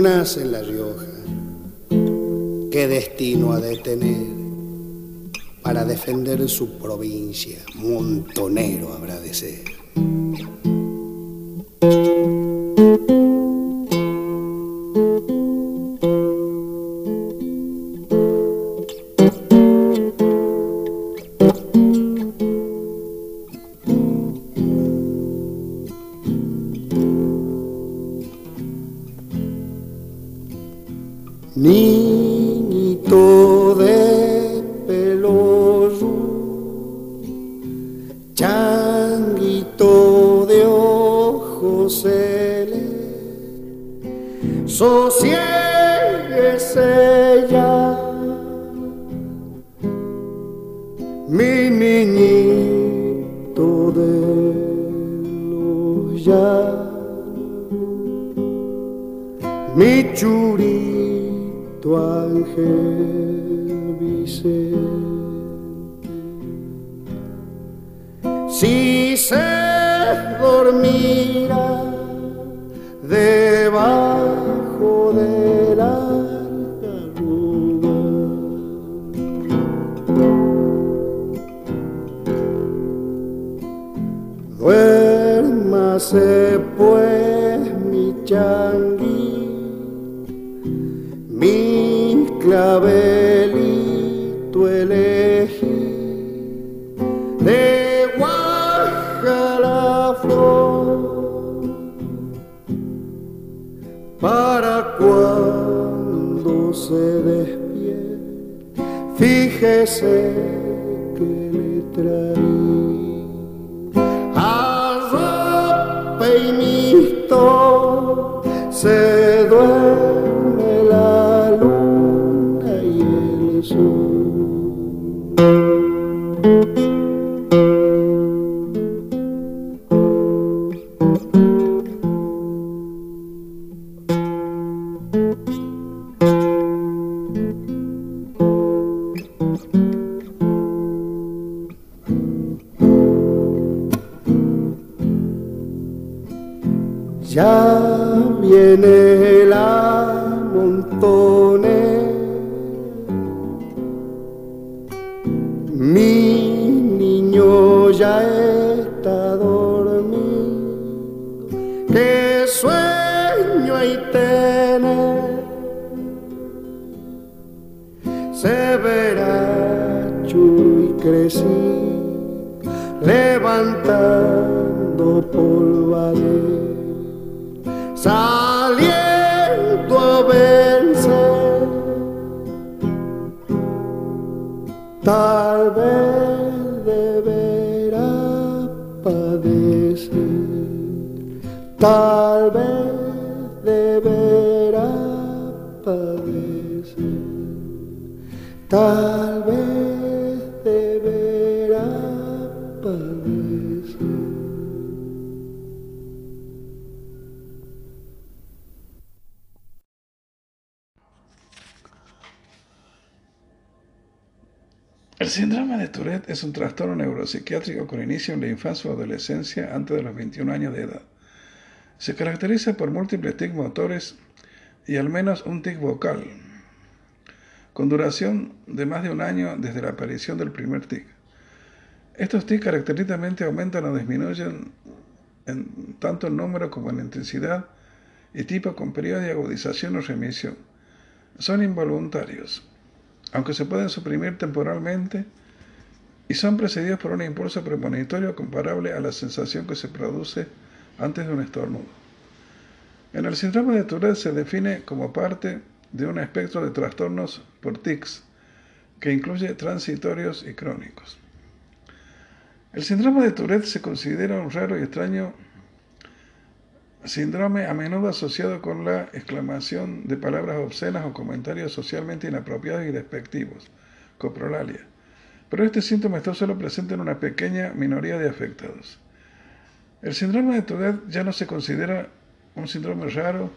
nace en La Rioja, ¿qué destino ha de tener? Para defender su provincia, montonero habrá de ser. Es un trastorno neuropsiquiátrico con inicio en la infancia o adolescencia antes de los 21 años de edad. Se caracteriza por múltiples tics motores y al menos un tic vocal, con duración de más de un año desde la aparición del primer tic. Estos tics característicamente aumentan o disminuyen en tanto en número como en intensidad y tipo con periodo de agudización o remisión. Son involuntarios aunque se pueden suprimir temporalmente y son precedidos por un impulso premonitorio comparable a la sensación que se produce antes de un estornudo. En el síndrome de Tourette se define como parte de un espectro de trastornos por tics, que incluye transitorios y crónicos. El síndrome de Tourette se considera un raro y extraño síndrome a menudo asociado con la exclamación de palabras obscenas o comentarios socialmente inapropiados y despectivos, coprolalia. Pero este síntoma está solo presente en una pequeña minoría de afectados. El síndrome de Tourette ya no se considera un síndrome raro,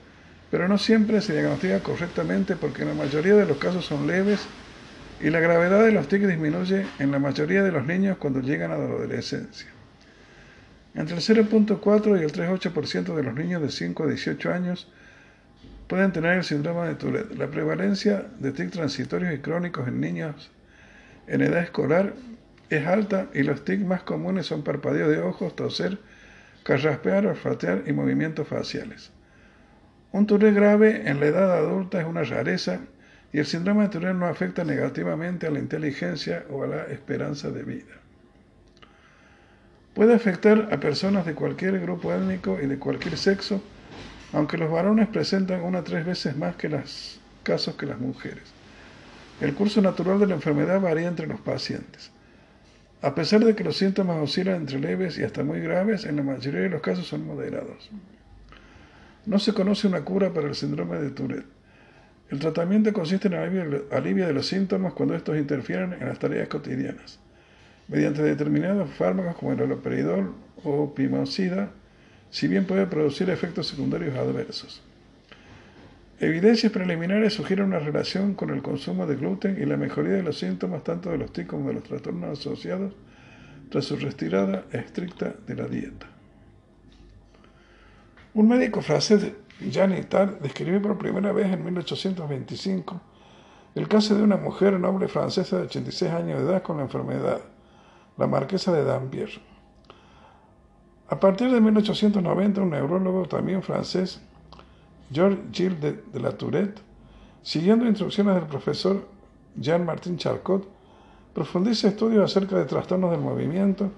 pero no siempre se diagnostica correctamente porque la mayoría de los casos son leves y la gravedad de los tics disminuye en la mayoría de los niños cuando llegan a la adolescencia. Entre el 0.4 y el 3.8% de los niños de 5 a 18 años pueden tener el síndrome de Tourette. La prevalencia de tics transitorios y crónicos en niños en edad escolar es alta y los tics más comunes son parpadeo de ojos, toser, carraspear, olfatear y movimientos faciales. Un Tourette grave en la edad adulta es una rareza y el síndrome de Tourette no afecta negativamente a la inteligencia o a la esperanza de vida. Puede afectar a personas de cualquier grupo étnico y de cualquier sexo, aunque los varones presentan una tres veces más que casos que las mujeres. El curso natural de la enfermedad varía entre los pacientes. A pesar de que los síntomas oscilan entre leves y hasta muy graves, en la mayoría de los casos son moderados. No se conoce una cura para el síndrome de Tourette. El tratamiento consiste en el alivio de los síntomas cuando estos interfieren en las tareas cotidianas, mediante determinados fármacos como el haloperidol o pimocida, si bien puede producir efectos secundarios adversos. Evidencias preliminares sugieren una relación con el consumo de gluten y la mejoría de los síntomas tanto de los tics como de los trastornos asociados tras su retirada estricta de la dieta. Un médico francés, Jean Itard, describió por primera vez en 1825 el caso de una mujer noble francesa de 86 años de edad con la enfermedad, la marquesa de Dampierre. A partir de 1890, un neurólogo también francés, Georges Gilles de, la Tourette, siguiendo instrucciones del profesor Jean-Martin Charcot, profundiza estudios acerca de trastornos del movimiento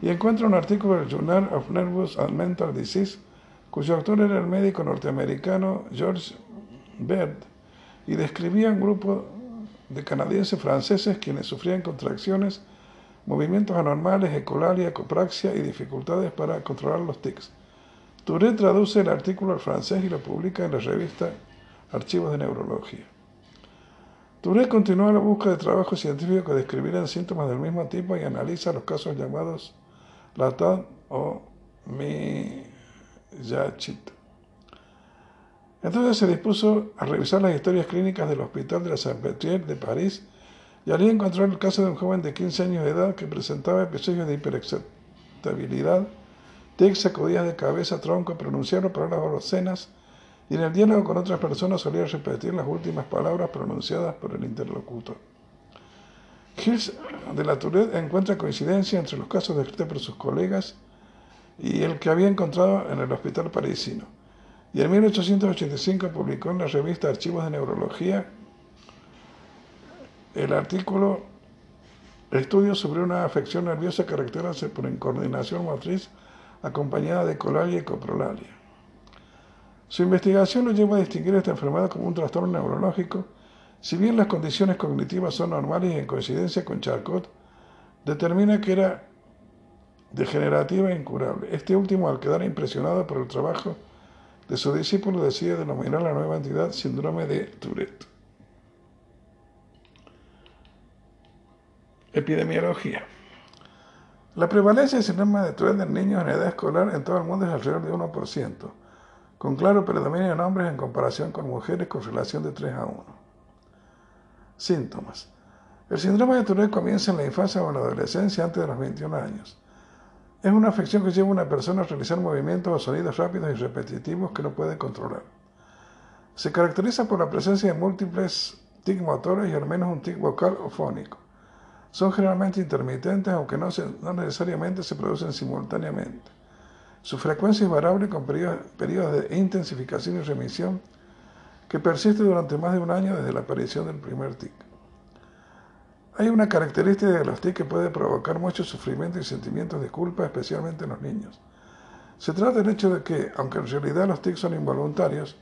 y encuentra un artículo del Journal of Nervous and Mental Disease, cuyo autor era el médico norteamericano George Baird, y describía un grupo de canadienses franceses quienes sufrían contracciones, movimientos anormales, ecolalia, copraxia y dificultades para controlar los tics. Touré traduce el artículo al francés y lo publica en la revista Archivos de Neurología. Touré continúa la búsqueda de trabajos científicos que describieran síntomas del mismo tipo y analiza los casos llamados Latin o Miyachit. Entonces se dispuso a revisar las historias clínicas del Hospital de la Saint-Pétrier de París y allí encontró el caso de un joven de 15 años de edad que presentaba episodios de hiperexcitabilidad Tics sacudía de cabeza, tronco, pronunciaron palabras obscenas y en el diálogo con otras personas solía repetir las últimas palabras pronunciadas por el interlocutor. Gilles de la Tourette encuentra coincidencia entre los casos descritos por sus colegas y el que había encontrado en el hospital parisino. Y en 1885 publicó en la revista Archivos de Neurología el artículo Estudios sobre una afección nerviosa caracterizada por incoordinación motriz acompañada de colalia y coprolalia. Su investigación lo lleva a distinguir esta enfermedad como un trastorno neurológico, si bien las condiciones cognitivas son normales y en coincidencia con Charcot, determina que era degenerativa e incurable. Este último, al quedar impresionado por el trabajo de su discípulo, decide denominar la nueva entidad síndrome de Tourette. Epidemiología. La prevalencia del síndrome de Tourette en niños en edad escolar en todo el mundo es alrededor de 1%, con claro predominio en hombres en comparación con mujeres con relación de 3 a 1. Síntomas. El síndrome de Tourette comienza en la infancia o en la adolescencia antes de los 21 años. Es una afección que lleva a una persona a realizar movimientos o sonidos rápidos y repetitivos que no puede controlar. Se caracteriza por la presencia de múltiples tic motores y al menos un tic vocal o fónico. Son generalmente intermitentes, aunque no, necesariamente se producen simultáneamente. Su frecuencia es variable con periodos, de intensificación y remisión que persiste durante más de un año desde la aparición del primer tic. Hay una característica de los tics que puede provocar mucho sufrimiento y sentimientos de culpa, especialmente en los niños. Se trata del hecho de que, aunque en realidad los tics son involuntarios,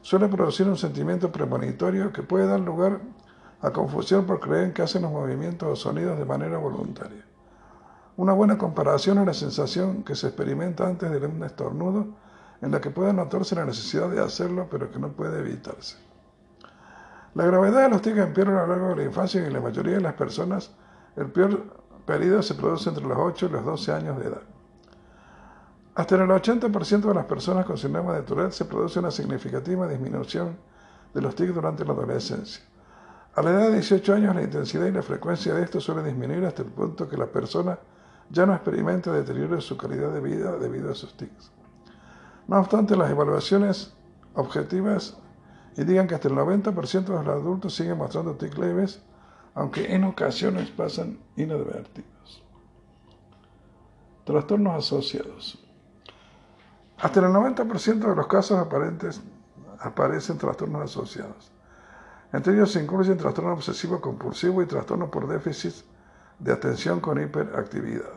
suele producir un sentimiento premonitorio que puede dar lugar a confusión por creer que hacen los movimientos o sonidos de manera voluntaria. Una buena comparación es la sensación que se experimenta antes de un estornudo, en la que puede notarse la necesidad de hacerlo, pero que no puede evitarse. La gravedad de los tics empeora a lo largo de la infancia y en la mayoría de las personas el peor periodo se produce entre los 8 y los 12 años de edad. Hasta en el 80% de las personas con síndrome de Tourette se produce una significativa disminución de los tics durante la adolescencia. A la edad de 18 años la intensidad y la frecuencia de esto suele disminuir hasta el punto que la persona ya no experimenta deterioro de su calidad de vida debido a sus tics. No obstante, las evaluaciones objetivas indican que hasta el 90% de los adultos siguen mostrando tics leves, aunque en ocasiones pasan inadvertidos. Trastornos asociados. Hasta el 90% de los casos aparentes aparecen trastornos asociados. Entre ellos se incluyen trastorno obsesivo compulsivo y trastorno por déficit de atención con hiperactividad.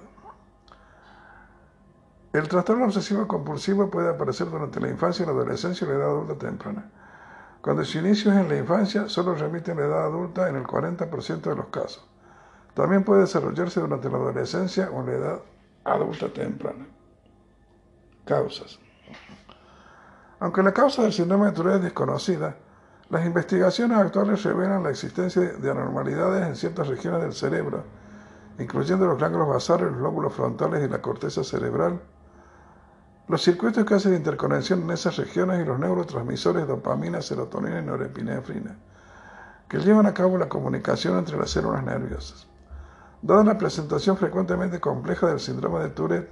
El trastorno obsesivo compulsivo puede aparecer durante la infancia, la adolescencia y la edad adulta temprana. Cuando su inicio es en la infancia, solo remite en la edad adulta en el 40% de los casos. También puede desarrollarse durante la adolescencia o en la edad adulta temprana. Causas. Aunque la causa del síndrome de Tourette es desconocida, las investigaciones actuales revelan la existencia de anormalidades en ciertas regiones del cerebro, incluyendo los ganglios basales, los lóbulos frontales y la corteza cerebral, los circuitos que hacen interconexión en esas regiones y los neurotransmisores dopamina, serotonina y norepinefrina, que llevan a cabo la comunicación entre las células nerviosas. Dada la presentación frecuentemente compleja del síndrome de Tourette,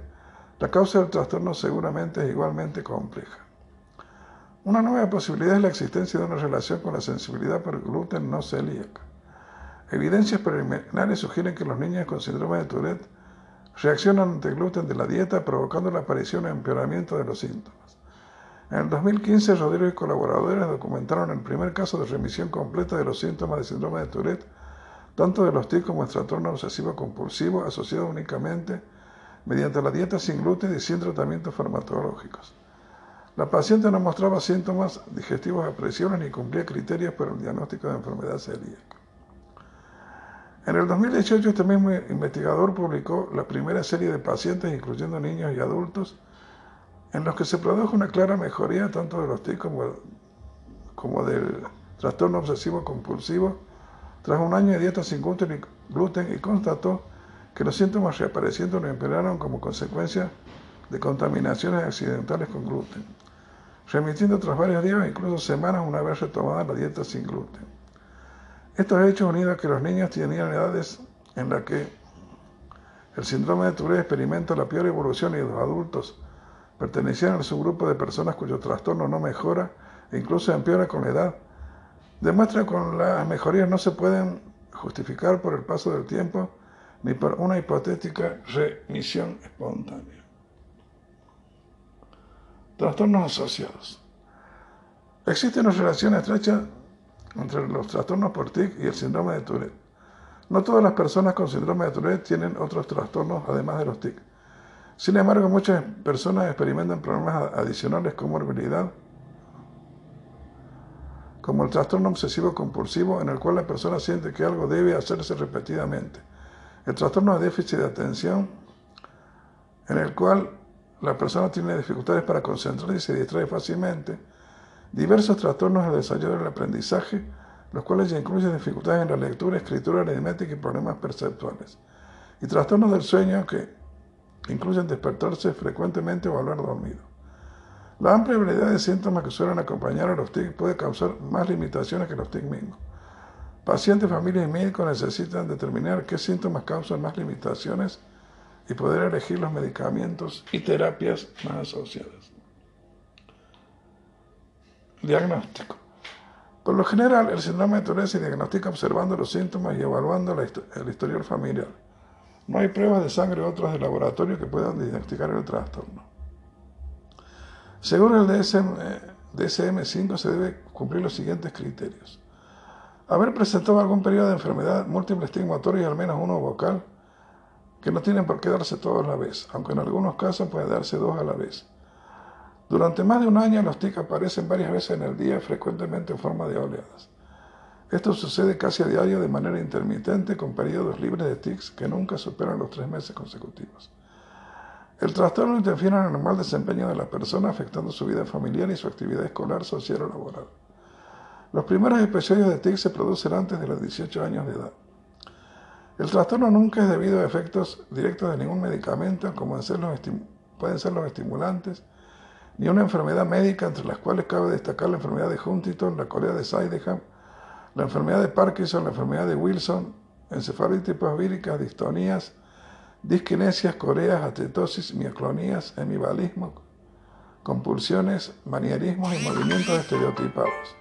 la causa del trastorno seguramente es igualmente compleja. Una nueva posibilidad es la existencia de una relación con la sensibilidad por gluten no celíaca. Evidencias preliminares sugieren que los niños con síndrome de Tourette reaccionan ante gluten de la dieta, provocando la aparición o empeoramiento de los síntomas. En el 2015, Rodrigo y colaboradores documentaron el primer caso de remisión completa de los síntomas de síndrome de Tourette, tanto de los TIC como el trastorno obsesivo compulsivo, asociado únicamente mediante la dieta sin gluten y sin tratamientos farmacológicos. La paciente no mostraba síntomas digestivos apreciables ni cumplía criterios para el diagnóstico de enfermedad celíaca. En el 2018 este mismo investigador publicó la primera serie de pacientes, incluyendo niños y adultos, en los que se produjo una clara mejoría tanto de los TIC como, del trastorno obsesivo compulsivo tras un año de dieta sin gluten y, constató que los síntomas reapareciendo no empeoraron como consecuencia de contaminaciones accidentales con gluten, remitiendo tras varios días, incluso semanas, una vez retomada la dieta sin gluten. Estos hechos unidos a que los niños tenían edades en las que el síndrome de Tourette experimenta la peor evolución y los adultos pertenecían al subgrupo de personas cuyo trastorno no mejora e incluso empeora con la edad, demuestra que las mejorías no se pueden justificar por el paso del tiempo ni por una hipotética remisión espontánea. Trastornos asociados. Existe una relación estrecha entre los trastornos por TIC y el síndrome de Tourette. No todas las personas con síndrome de Tourette tienen otros trastornos además de los TIC. Sin embargo, muchas personas experimentan problemas adicionales como morbilidad, como el trastorno obsesivo compulsivo en el cual la persona siente que algo debe hacerse repetidamente, el trastorno de déficit de atención en el cual la persona tiene dificultades para concentrarse y se distrae fácilmente, diversos trastornos del desarrollo del aprendizaje, los cuales ya incluyen dificultades en la lectura, escritura, aritmética y problemas perceptuales, y trastornos del sueño que incluyen despertarse frecuentemente o hablar dormido. La amplia variedad de síntomas que suelen acompañar a los TIC puede causar más limitaciones que los TIC mismos. Pacientes, familias y médicos necesitan determinar qué síntomas causan más limitaciones y poder elegir los medicamentos y terapias más asociadas. Diagnóstico. Por lo general, el síndrome de Tourette se diagnostica observando los síntomas y evaluando el historial familiar. No hay pruebas de sangre u otras de laboratorio que puedan diagnosticar el trastorno. Según el DSM-5 se debe cumplir los siguientes criterios. Haber presentado algún periodo de enfermedad múltiple estigmatoria y al menos uno vocal, que no tienen por qué darse todos a la vez, aunque en algunos casos puede darse dos a la vez durante más de un año los tics aparecen varias veces en el día, frecuentemente en forma de oleadas. Esto sucede casi a diario de manera intermitente con periodos libres de tics que nunca superan los tres meses consecutivos. El trastorno interfiere en el normal desempeño de la persona afectando su vida familiar y su actividad escolar, social o laboral. Los primeros episodios de tics se producen antes de los 18 años de edad. El trastorno nunca es debido a efectos directos de ningún medicamento, como pueden ser los estimulantes, ni una enfermedad médica entre las cuales cabe destacar la enfermedad de Huntington, la corea de Sydenham, la enfermedad de Parkinson, la enfermedad de Wilson, encefalitis posvíricas, distonías, disquinesias, coreas, atetosis, mioclonías, hemibalismo, compulsiones, manierismos y movimientos estereotipados.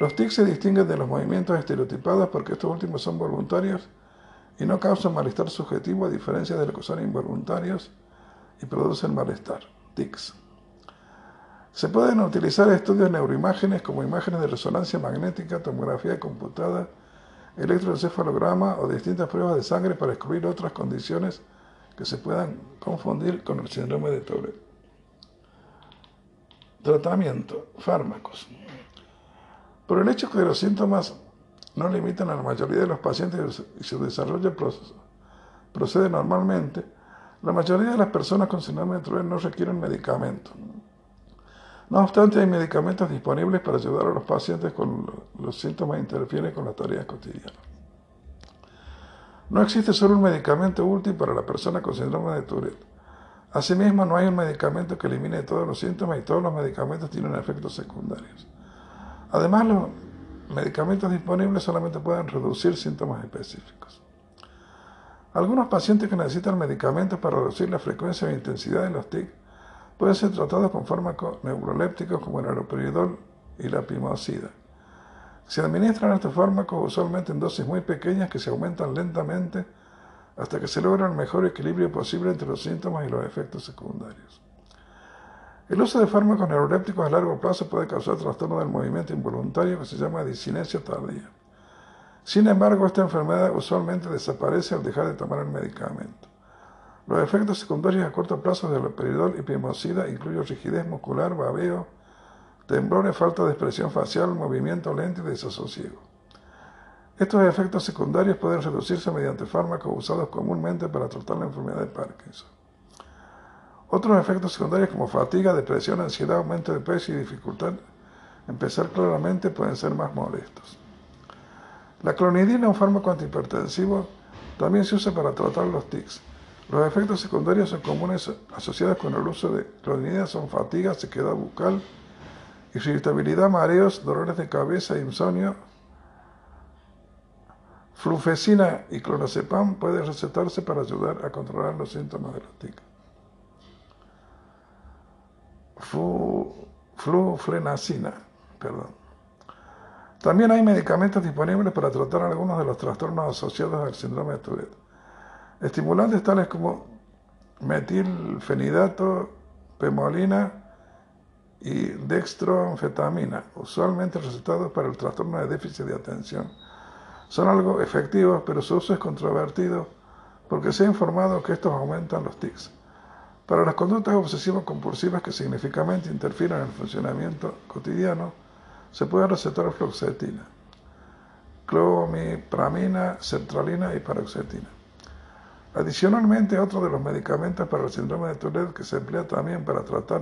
Los tics se distinguen de los movimientos estereotipados porque estos últimos son voluntarios y no causan malestar subjetivo a diferencia de los que son involuntarios y producen malestar. Tics. Se pueden utilizar estudios neuroimágenes como imágenes de resonancia magnética, tomografía computada, electroencefalograma o distintas pruebas de sangre para descubrir otras condiciones que se puedan confundir con el síndrome de Tourette. Tratamiento, fármacos. Por el hecho que los síntomas no limitan a la mayoría de los pacientes y su desarrollo procede normalmente, la mayoría de las personas con síndrome de Tourette no requieren medicamentos. No obstante, hay medicamentos disponibles para ayudar a los pacientes con los síntomas que interfieren con las tareas cotidianas. No existe solo un medicamento útil para la persona con síndrome de Tourette. Asimismo, no hay un medicamento que elimine todos los síntomas y todos los medicamentos tienen efectos secundarios. Además, medicamentos disponibles solamente pueden reducir síntomas específicos. Algunos pacientes que necesitan medicamentos para reducir la frecuencia e intensidad de los TIC pueden ser tratados con fármacos neurolépticos como el aeroperidol y la pimosida. Se administran estos fármacos usualmente en dosis muy pequeñas que se aumentan lentamente hasta que se logra el mejor equilibrio posible entre los síntomas y los efectos secundarios. El uso de fármacos neurolépticos a largo plazo puede causar trastorno del movimiento involuntario que se llama disinesia tardía. Sin embargo, esta enfermedad usualmente desaparece al dejar de tomar el medicamento. Los efectos secundarios a corto plazo del peridol y pimosida incluyen rigidez muscular, babeo, temblores, falta de expresión facial, movimiento lento y desasosiego. Estos efectos secundarios pueden reducirse mediante fármacos usados comúnmente para tratar la enfermedad de Parkinson. Otros efectos secundarios como fatiga, depresión, ansiedad, aumento de peso y dificultad en pensar claramente pueden ser más molestos. La clonidina, un fármaco antihipertensivo, también se usa para tratar los tics. Los efectos secundarios son comunes asociados con el uso de clonidina son fatiga, sequedad bucal, irritabilidad, mareos, dolores de cabeza, insomnio. Flufecina y clonazepam pueden recetarse para ayudar a controlar los síntomas de los tics. Fluflenacina, perdón. También hay medicamentos disponibles para tratar algunos de los trastornos asociados al síndrome de Tourette. Estimulantes tales como metilfenidato, pemolina y dextroanfetamina, usualmente recetados para el trastorno de déficit de atención. Son algo efectivos, pero su uso es controvertido porque se ha informado que estos aumentan los tics. Para las conductas obsesivas compulsivas que significativamente interfieren en el funcionamiento cotidiano, se puede recetar fluoxetina, clomipramina, sertralina y paroxetina. Adicionalmente, otro de los medicamentos para el síndrome de Tourette que se emplea también para tratar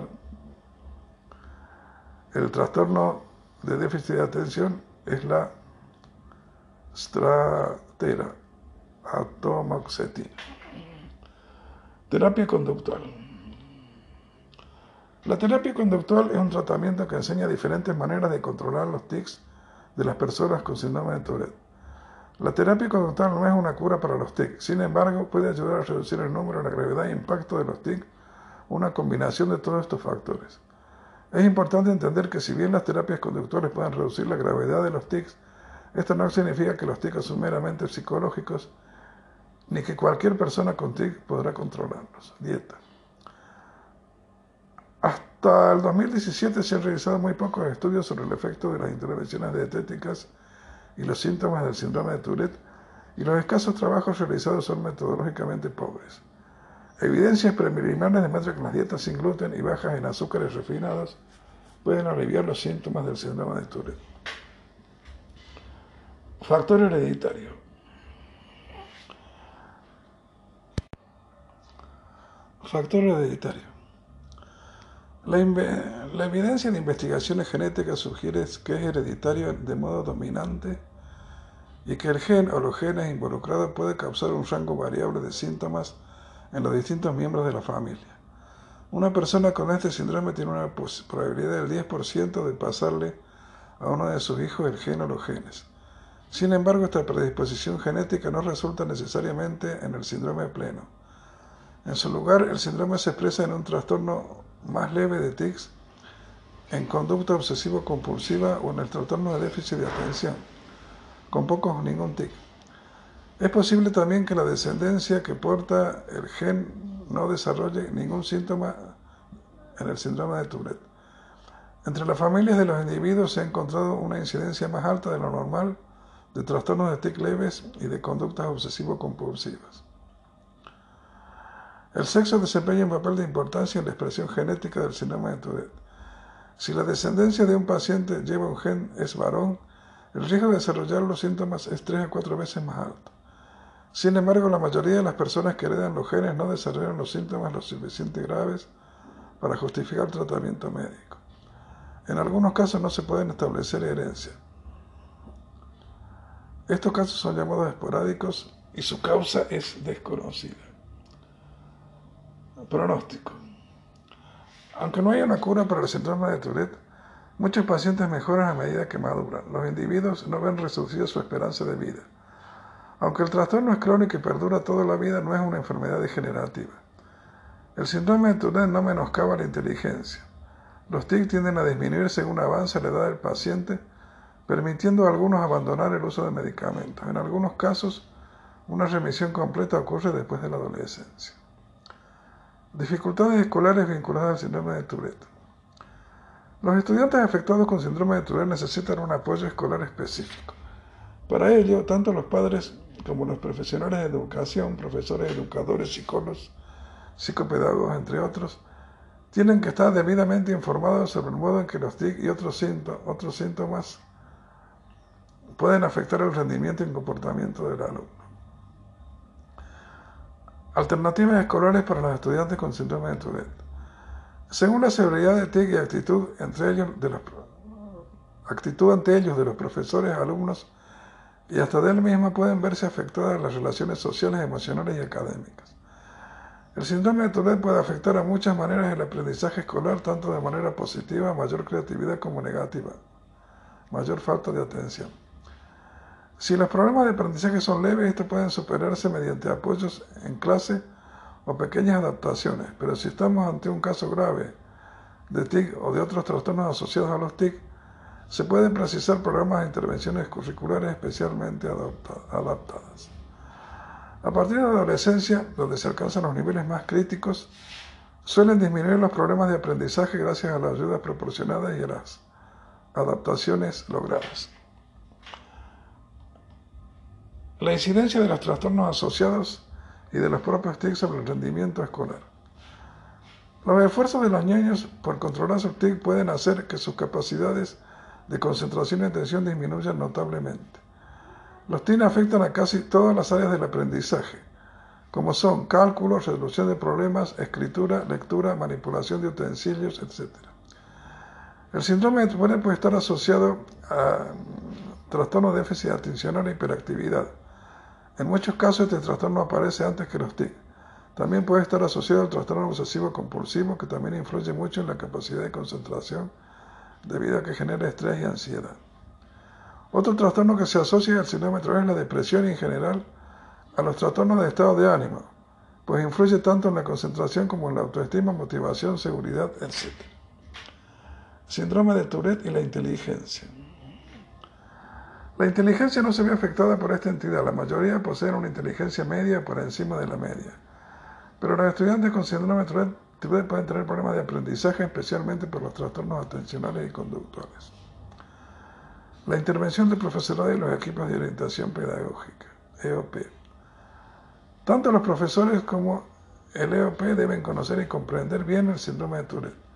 el trastorno de déficit de atención es la stratera, atomoxetina. Terapia conductual. La terapia conductual es un tratamiento que enseña diferentes maneras de controlar los tics de las personas con síndrome de Tourette. La terapia conductual no es una cura para los TIC, sin embargo puede ayudar a reducir el número, la gravedad e impacto de los TIC, una combinación de todos estos factores. Es importante entender que si bien las terapias conductuales pueden reducir la gravedad de los TICs, esto no significa que los TICs son meramente psicológicos, ni que cualquier persona con TIC podrá controlarlos. Dieta. Hasta el 2017 se han realizado muy pocos estudios sobre el efecto de las intervenciones dietéticas y los síntomas del síndrome de Tourette, y los escasos trabajos realizados son metodológicamente pobres. Evidencias preliminares demuestran que las dietas sin gluten y bajas en azúcares refinados pueden aliviar los síntomas del síndrome de Tourette. Factor hereditario. Factor hereditario. La, evidencia de investigaciones genéticas sugiere que es hereditario de modo dominante y que el gen o los genes involucrados puede causar un rango variable de síntomas en los distintos miembros de la familia. Una persona con este síndrome tiene una probabilidad del 10% de pasarle a uno de sus hijos el gen o los genes. Sin embargo, esta predisposición genética no resulta necesariamente en el síndrome pleno. En su lugar, el síndrome se expresa en un trastorno más leve de tics en conducta obsesivo-compulsiva o en el trastorno de déficit de atención, con pocos o ningún tic. Es posible también que la descendencia que porta el gen no desarrolle ningún síntoma en el síndrome de Tourette. Entre las familias de los individuos se ha encontrado una incidencia más alta de lo normal de trastornos de tic leves y de conductas obsesivo-compulsivas. El sexo desempeña un papel de importancia en la expresión genética del síndrome de Tourette. Si la descendencia de un paciente lleva un gen es varón, el riesgo de desarrollar los síntomas es tres a cuatro veces más alto. Sin embargo, la mayoría de las personas que heredan los genes no desarrollan los síntomas lo suficientemente graves para justificar tratamiento médico. En algunos casos no se pueden establecer herencia. Estos casos son llamados esporádicos y su causa es desconocida. Pronóstico. Aunque no haya una cura para el síndrome de Tourette, muchos pacientes mejoran a medida que maduran. Los individuos no ven reducida su esperanza de vida. Aunque el trastorno es crónico y perdura toda la vida, no es una enfermedad degenerativa. El síndrome de Tourette no menoscaba la inteligencia. Los TIC tienden a disminuir según avanza la edad del paciente, permitiendo a algunos abandonar el uso de medicamentos. En algunos casos, una remisión completa ocurre después de la adolescencia. Dificultades escolares vinculadas al síndrome de Tourette. Los estudiantes afectados con síndrome de Tourette necesitan un apoyo escolar específico. Para ello, tanto los padres como los profesionales de educación, profesores, educadores, psicólogos, psicopedagogos, entre otros, tienen que estar debidamente informados sobre el modo en que los TIC y otros síntomas, otros síntomas pueden afectar el rendimiento y el comportamiento del alumno. Alternativas escolares para los estudiantes con síndrome de Tourette. Según la severidad de TIC y actitud, entre ellos actitud ante ellos de los profesores, alumnos y hasta de él mismo pueden verse afectadas las relaciones sociales, emocionales y académicas. El síndrome de Tourette puede afectar a muchas maneras el aprendizaje escolar, tanto de manera positiva, mayor creatividad, como negativa, mayor falta de atención. Si los problemas de aprendizaje son leves, estos pueden superarse mediante apoyos en clase o pequeñas adaptaciones, pero si estamos ante un caso grave de TIC o de otros trastornos asociados a los TIC, se pueden precisar programas de intervenciones curriculares especialmente adaptadas. A partir de la adolescencia, donde se alcanzan los niveles más críticos, suelen disminuir los problemas de aprendizaje gracias a las ayudas proporcionadas y a las adaptaciones logradas. La incidencia de los trastornos asociados y de los propios TIC sobre el rendimiento escolar. Los esfuerzos de los niños por controlar sus TIC pueden hacer que sus capacidades de concentración y atención disminuyan notablemente. Los TIC afectan a casi todas las áreas del aprendizaje, como son cálculo, resolución de problemas, escritura, lectura, manipulación de utensilios, etc. El síndrome de Tourette puede estar asociado a trastorno de déficit atencional e hiperactividad en muchos casos este trastorno aparece antes que los TIC. También puede estar asociado al trastorno obsesivo compulsivo que también influye mucho en la capacidad de concentración debido a que genera estrés y ansiedad. Otro trastorno que se asocia al síndrome es la depresión y en general a los trastornos de estado de ánimo, pues influye tanto en la concentración como en la autoestima, motivación, seguridad, etc. Síndrome de Tourette y la inteligencia. La inteligencia no se ve afectada por esta entidad. La mayoría poseen una inteligencia media por encima de la media. Pero los estudiantes con síndrome de pueden tener problemas de aprendizaje, especialmente por los trastornos atencionales y conductuales. La intervención del profesorado y los equipos de orientación pedagógica, EOP. Tanto los profesores como el EOP deben conocer y comprender bien el síndrome de Tourette.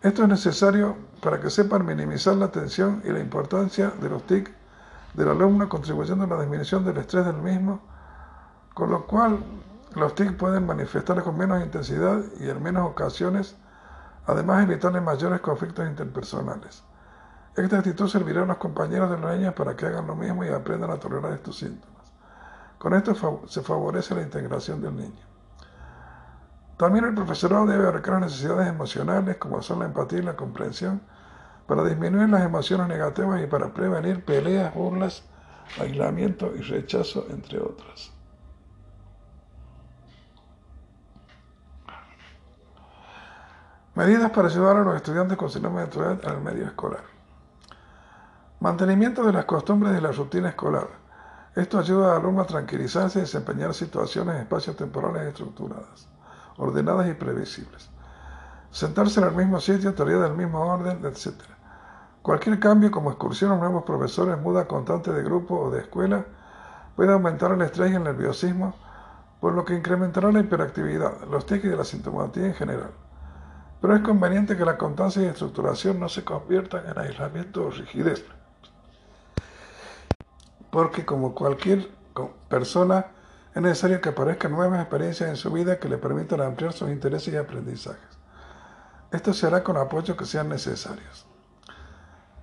Esto es necesario para que sepan minimizar la atención y la importancia de los TIC del alumno contribuyendo a la disminución del estrés del mismo, con lo cual los TIC pueden manifestar con menos intensidad y en menos ocasiones, además evitarle mayores conflictos interpersonales. Esta actitud servirá a los compañeros de los niños para que hagan lo mismo y aprendan a tolerar estos síntomas. Con esto se favorece la integración del niño. También el profesorado debe abarcar las necesidades emocionales como son la empatía y la comprensión, para disminuir las emociones negativas y para prevenir peleas, burlas, aislamiento y rechazo, entre otras. Medidas para ayudar a los estudiantes con síndrome de Tourette el medio escolar. Mantenimiento de las costumbres de la rutina escolar. Esto ayuda al alumno a tranquilizarse y desempeñar situaciones espacios temporales estructuradas, ordenadas y previsibles. Sentarse en el mismo sitio, teoría del mismo orden, etc. Cualquier cambio como excursión o nuevos profesores, muda constante de grupo o de escuela, puede aumentar el estrés y el nerviosismo, por lo que incrementará la hiperactividad, los tics y la sintomatología en general pero es conveniente que la constancia y estructuración no se conviertan en aislamiento o rigidez. Porque como cualquier persona, es necesario que aparezcan nuevas experiencias en su vida que le permitan ampliar sus intereses y aprendizajes. Esto se hará con apoyos que sean necesarios.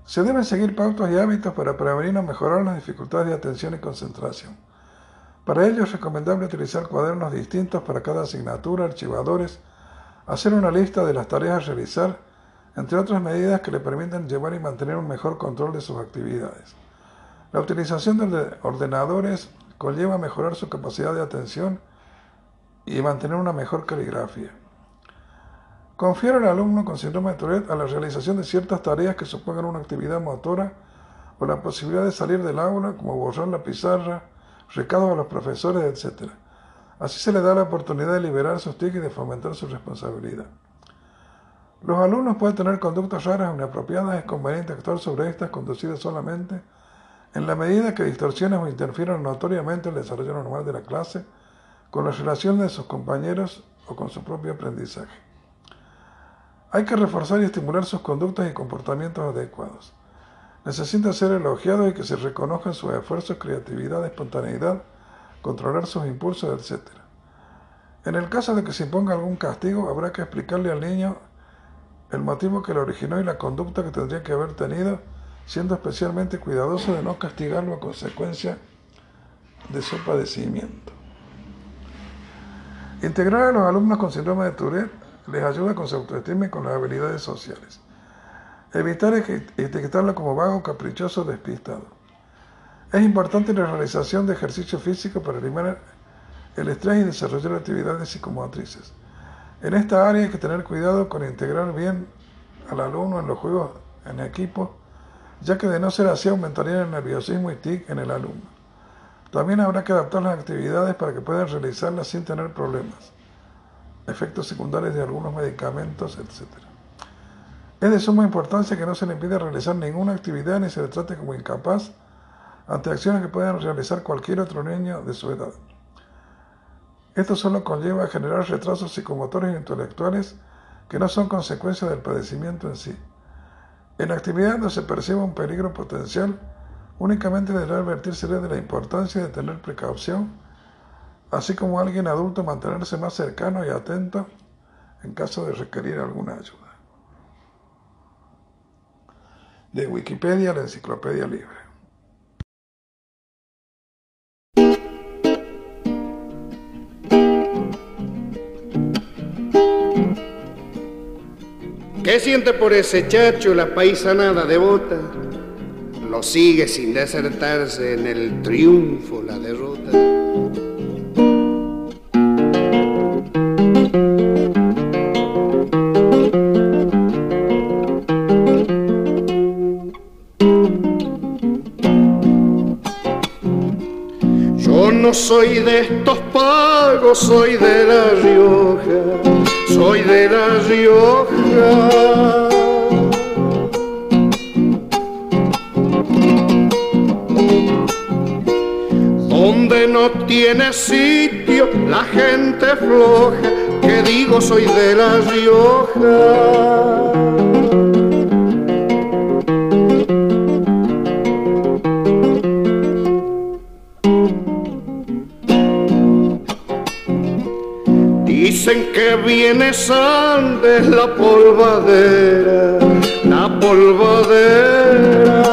Se deben seguir pautas y hábitos para prevenir o mejorar las dificultades de atención y concentración. Para ello es recomendable utilizar cuadernos distintos para cada asignatura, archivadores, hacer una lista de las tareas a realizar, entre otras medidas que le permiten llevar y mantener un mejor control de sus actividades. La utilización de ordenadores conlleva mejorar su capacidad de atención y mantener una mejor caligrafía. Confiere al alumno con síndrome de Tourette a la realización de ciertas tareas que supongan una actividad motora o la posibilidad de salir del aula, como borrar la pizarra, recados a los profesores, etc. Así se le da la oportunidad de liberar sus tics y de fomentar su responsabilidad. Los alumnos pueden tener conductas raras o inapropiadas, es conveniente actuar sobre estas conducidas solamente en la medida que distorsionen o interfieran notoriamente el desarrollo normal de la clase, con las relaciones de sus compañeros o con su propio aprendizaje. Hay que reforzar y estimular sus conductas y comportamientos adecuados. Necesita ser elogiados y que se reconozcan sus esfuerzos, creatividad, espontaneidad, controlar sus impulsos, etc. En el caso de que se imponga algún castigo, habrá que explicarle al niño el motivo que lo originó y la conducta que tendría que haber tenido, siendo especialmente cuidadoso de no castigarlo a consecuencia de su padecimiento. Integrar a los alumnos con síndrome de Tourette les ayuda con su autoestima y con las habilidades sociales. Evitar etiquetarlo como vago, caprichoso, despistado. Es importante la realización de ejercicio físico para eliminar el estrés y desarrollar actividades psicomotrices. En esta área hay que tener cuidado con integrar bien al alumno en los juegos en equipo, ya que de no ser así aumentaría el nerviosismo y tic en el alumno. También habrá que adaptar las actividades para que puedan realizarlas sin tener problemas, efectos secundarios de algunos medicamentos, etc. Es de suma importancia que no se le impida realizar ninguna actividad ni se le trate como incapaz ante acciones que pueden realizar cualquier otro niño de su edad. Esto solo conlleva a generar retrasos psicomotores e intelectuales que no son consecuencia del padecimiento en sí. En actividades donde se perciba un peligro potencial, únicamente deberá advertirse de la importancia de tener precaución, así como alguien adulto mantenerse más cercano y atento en caso de requerir alguna ayuda. De Wikipedia la Enciclopedia Libre. ¿Qué siente por ese chacho la paisanada devota? Lo sigue sin desertarse en el triunfo, la derrota. Soy de estos pagos, soy de La Rioja soy de La Rioja. Donde no tiene sitio la gente floja, que digo soy de La Rioja. Dicen que viene Sandes la polvadera, la polvadera.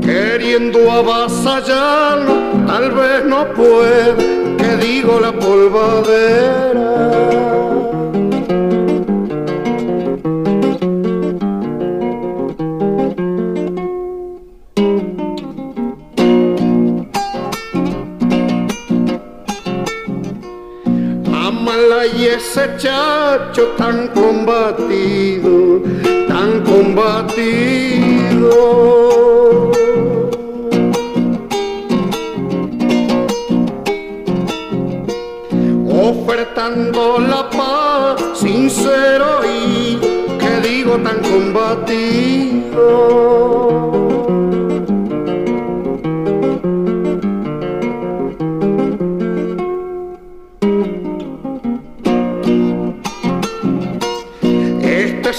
Queriendo avasallarlo, tal vez no puede, que digo la polvadera. Ese chacho tan combatido, tan combatido. Ofertando la paz sincero y que digo tan combatido.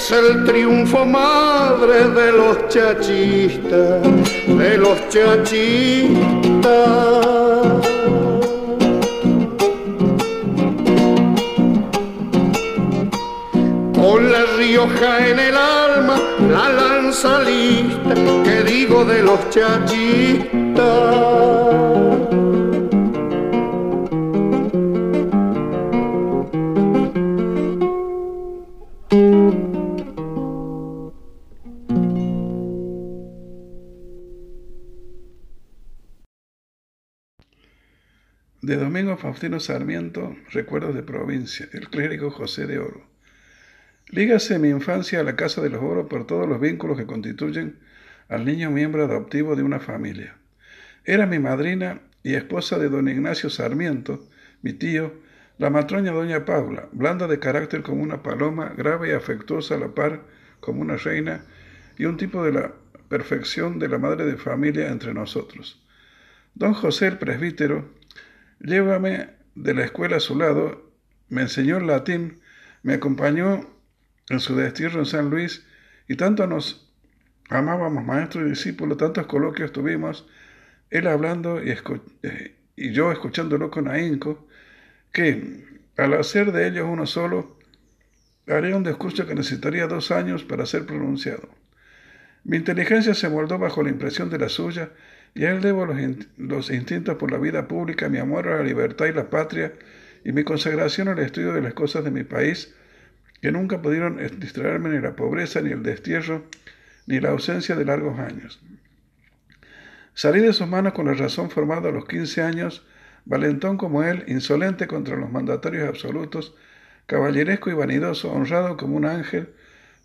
Es el triunfo madre de los chachistas, de los chachistas. Con la Rioja en el alma, la lanza lista, que digo de los chachistas. Faustino Sarmiento, Recuerdos de Provincia, el clérigo José de Oro. Lígase mi infancia a la Casa de los Oro por todos los vínculos que constituyen al niño miembro adoptivo de una familia. Era mi madrina y esposa de don Ignacio Sarmiento, mi tío, la matroña doña Paula, blanda de carácter como una paloma, grave y afectuosa a la par como una reina, y un tipo de la perfección de la madre de familia entre nosotros. Don José el presbítero, Llévame de la escuela a su lado, me enseñó el latín, me acompañó en su destierro en San Luis y tanto nos amábamos maestro y discípulo, tantos coloquios tuvimos, él hablando y, eh, y yo escuchándolo con ahínco, que al hacer de ellos uno solo, haré un discurso que necesitaría dos años para ser pronunciado. Mi inteligencia se moldó bajo la impresión de la suya y a él debo los, instintos por la vida pública, mi amor a la libertad y la patria, y mi consagración al estudio de las cosas de mi país, que nunca pudieron distraerme ni la pobreza, ni el destierro, ni la ausencia de largos años. Salí de sus manos con la razón formada a los quince años, valentón como él, insolente contra los mandatarios absolutos, caballeresco y vanidoso, honrado como un ángel,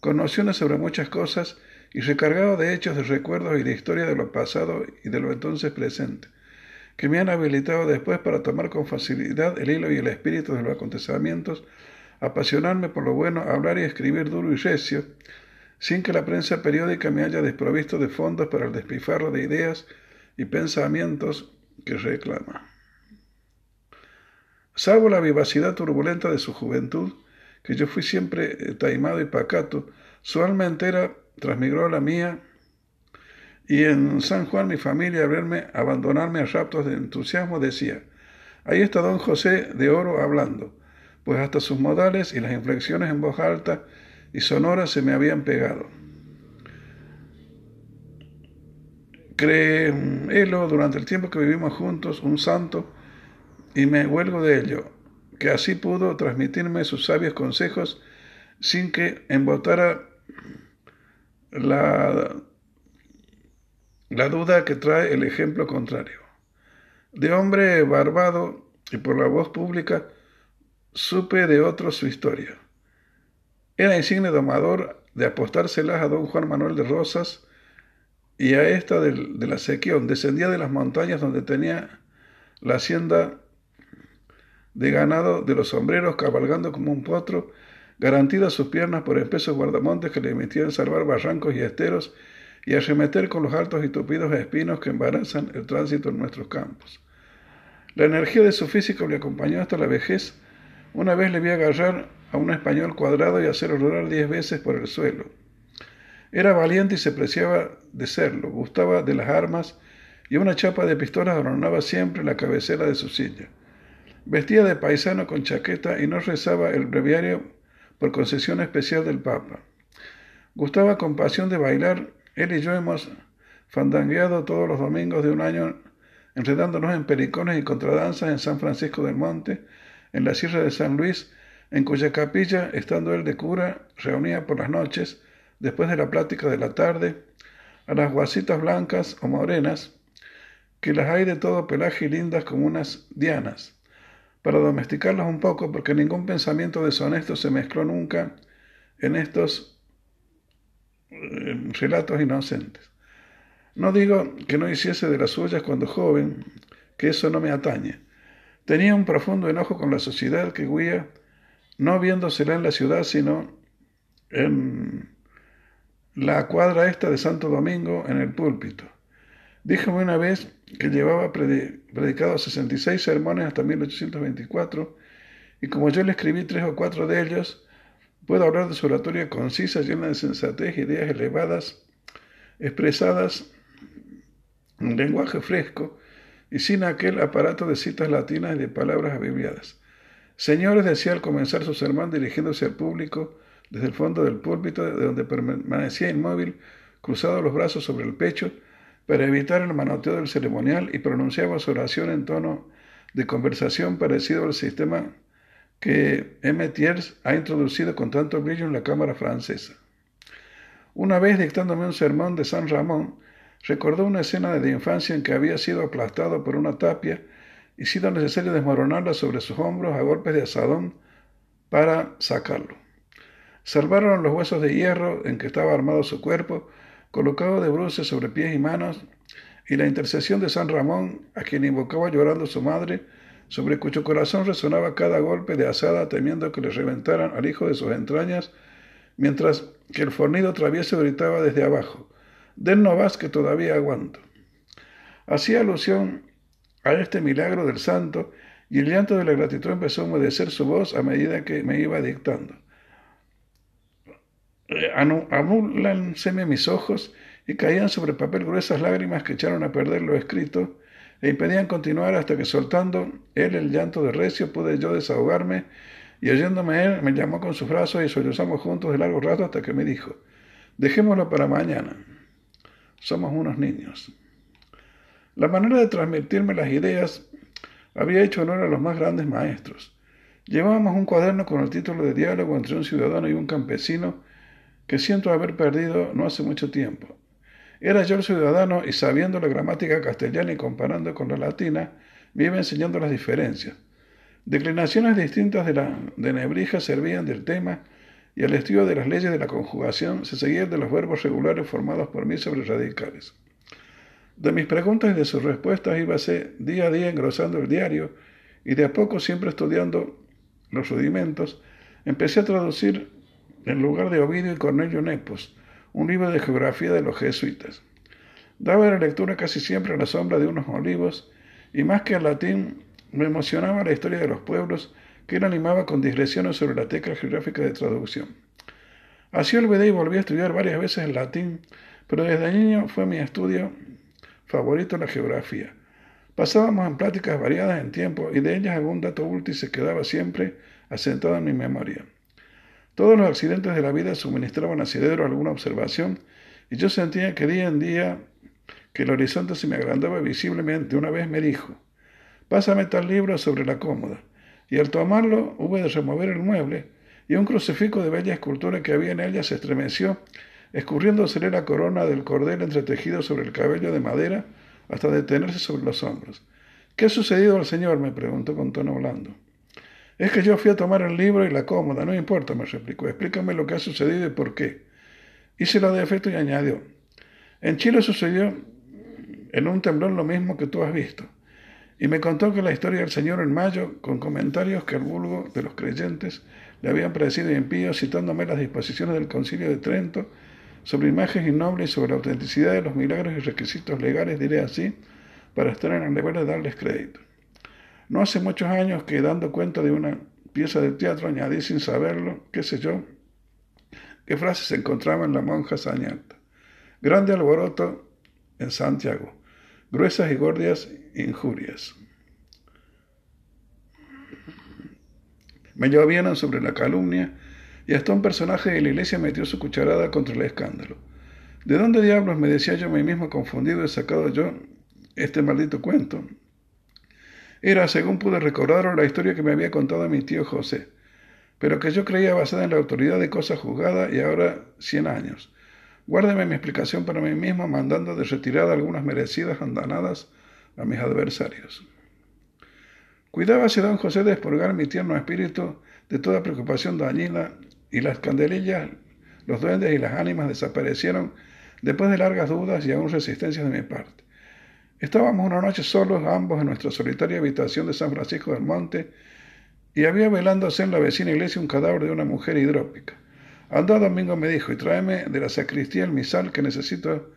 con nociones sobre muchas cosas y recargado de hechos, de recuerdos y de historia de lo pasado y de lo entonces presente, que me han habilitado después para tomar con facilidad el hilo y el espíritu de los acontecimientos, apasionarme por lo bueno, hablar y escribir duro y recio, sin que la prensa periódica me haya desprovisto de fondos para el despifarro de ideas y pensamientos que reclama. Salvo la vivacidad turbulenta de su juventud, que yo fui siempre eh, taimado y pacato, su alma entera transmigró la mía, y en San Juan mi familia, al verme abandonarme a raptos de entusiasmo, decía, ahí está don José de Oro hablando, pues hasta sus modales y las inflexiones en voz alta y sonora se me habían pegado. Créelo durante el tiempo que vivimos juntos un santo y me huelgo de ello, que así pudo transmitirme sus sabios consejos sin que embotara la, la duda que trae el ejemplo contrario. De hombre barbado y por la voz pública, supe de otro su historia. Era insigne domador de apostárselas a don Juan Manuel de Rosas y a esta de, de la Sequión. Descendía de las montañas donde tenía la hacienda de ganado de los sombreros, cabalgando como un potro garantidas sus piernas por espesos guardamontes que le permitían salvar barrancos y esteros y arremeter con los altos y tupidos espinos que embarazan el tránsito en nuestros campos. La energía de su físico le acompañó hasta la vejez. Una vez le vi agarrar a un español cuadrado y hacerlo rodar diez veces por el suelo. Era valiente y se preciaba de serlo, gustaba de las armas y una chapa de pistolas adornaba siempre la cabecera de su silla. Vestía de paisano con chaqueta y no rezaba el breviario por concesión especial del Papa. Gustaba con pasión de bailar, él y yo hemos fandangueado todos los domingos de un año enredándonos en pericones y contradanzas en San Francisco del Monte, en la Sierra de San Luis, en cuya capilla, estando él de cura, reunía por las noches, después de la plática de la tarde, a las guasitas blancas o morenas, que las hay de todo pelaje y lindas como unas dianas, para domesticarlos un poco, porque ningún pensamiento deshonesto se mezcló nunca en estos eh, relatos inocentes. No digo que no hiciese de las suyas cuando joven, que eso no me atañe. Tenía un profundo enojo con la sociedad que huía, no viéndosela en la ciudad, sino en la cuadra esta de Santo Domingo, en el púlpito. Díjome una vez que llevaba predicado 66 sermones hasta 1824, y como yo le escribí tres o cuatro de ellos, puedo hablar de su oratoria concisa, llena de sensatez, ideas elevadas, expresadas en lenguaje fresco y sin aquel aparato de citas latinas y de palabras abibliadas. Señores, decía al comenzar su sermón dirigiéndose al público desde el fondo del púlpito, de donde permanecía inmóvil, cruzado los brazos sobre el pecho, para evitar el manoteo del ceremonial y pronunciaba su oración en tono de conversación parecido al sistema que M. Thiers ha introducido con tanto brillo en la Cámara francesa. Una vez dictándome un sermón de San Ramón, recordó una escena de infancia en que había sido aplastado por una tapia y sido necesario desmoronarla sobre sus hombros a golpes de asadón para sacarlo. Salvaron los huesos de hierro en que estaba armado su cuerpo, colocado de bruces sobre pies y manos, y la intercesión de San Ramón, a quien invocaba llorando su madre, sobre cuyo corazón resonaba cada golpe de asada temiendo que le reventaran al hijo de sus entrañas, mientras que el fornido travieso gritaba desde abajo, no vas que todavía aguanto. Hacía alusión a este milagro del santo, y el llanto de la gratitud empezó a humedecer su voz a medida que me iba dictando. Anúlanseme mis ojos y caían sobre papel gruesas lágrimas que echaron a perder lo escrito e impedían continuar hasta que soltando él el llanto de recio pude yo desahogarme y oyéndome él me llamó con sus brazos y sollozamos juntos de largo rato hasta que me dijo, dejémoslo para mañana. Somos unos niños. La manera de transmitirme las ideas había hecho honor a los más grandes maestros. Llevábamos un cuaderno con el título de Diálogo entre un ciudadano y un campesino que siento haber perdido no hace mucho tiempo. Era yo el ciudadano y sabiendo la gramática castellana y comparando con la latina, me iba enseñando las diferencias. Declinaciones distintas de la de Nebrija servían del tema y al estudio de las leyes de la conjugación se seguía de los verbos regulares formados por mí sobre radicales. De mis preguntas y de sus respuestas íbase día a día engrosando el diario y de a poco siempre estudiando los rudimentos, empecé a traducir en lugar de Ovidio y Cornelio Nepos, un libro de geografía de los jesuitas. Daba la lectura casi siempre a la sombra de unos olivos, y más que al latín, me emocionaba la historia de los pueblos que él animaba con digresiones sobre la tecla geográfica de traducción. Así olvidé y volví a estudiar varias veces el latín, pero desde niño fue mi estudio favorito la geografía. Pasábamos en pláticas variadas en tiempo y de ellas algún dato útil se quedaba siempre asentado en mi memoria. Todos los accidentes de la vida suministraban a Sidero alguna observación y yo sentía que día en día que el horizonte se me agrandaba visiblemente. Una vez me dijo, pásame tal libro sobre la cómoda. Y al tomarlo hube de remover el mueble y un crucifijo de bella escultura que había en ella se estremeció, escurriéndosele la corona del cordel entretejido sobre el cabello de madera hasta detenerse sobre los hombros. ¿Qué ha sucedido al señor? me preguntó con tono blando. Es que yo fui a tomar el libro y la cómoda, no importa, me replicó. Explícame lo que ha sucedido y por qué. Hice la de efecto y añadió. En Chile sucedió en un temblor lo mismo que tú has visto. Y me contó que la historia del Señor en mayo, con comentarios que al vulgo de los creyentes le habían parecido impíos, citándome las disposiciones del Concilio de Trento sobre imágenes innobles y sobre la autenticidad de los milagros y requisitos legales, diré así, para estar en el deber de darles crédito. No hace muchos años que dando cuenta de una pieza de teatro añadí sin saberlo, qué sé yo, qué frase se encontraba en la monja Sañata. Grande alboroto en Santiago, gruesas y gordias injurias. Me llovían sobre la calumnia y hasta un personaje de la iglesia metió su cucharada contra el escándalo. ¿De dónde diablos me decía yo a mí mismo confundido he sacado yo este maldito cuento? Era, según pude recordar, la historia que me había contado mi tío José, pero que yo creía basada en la autoridad de cosa juzgada y ahora cien años. Guárdeme mi explicación para mí mismo, mandando de retirada algunas merecidas andanadas a mis adversarios. Cuidábase don José de expurgar mi tierno espíritu de toda preocupación dañina y las candelillas, los duendes y las ánimas desaparecieron después de largas dudas y aún resistencias de mi parte. Estábamos una noche solos, ambos en nuestra solitaria habitación de San Francisco del Monte, y había velándose en la vecina iglesia un cadáver de una mujer hidrópica. Anda domingo me dijo, y tráeme de la sacristía el misal que necesito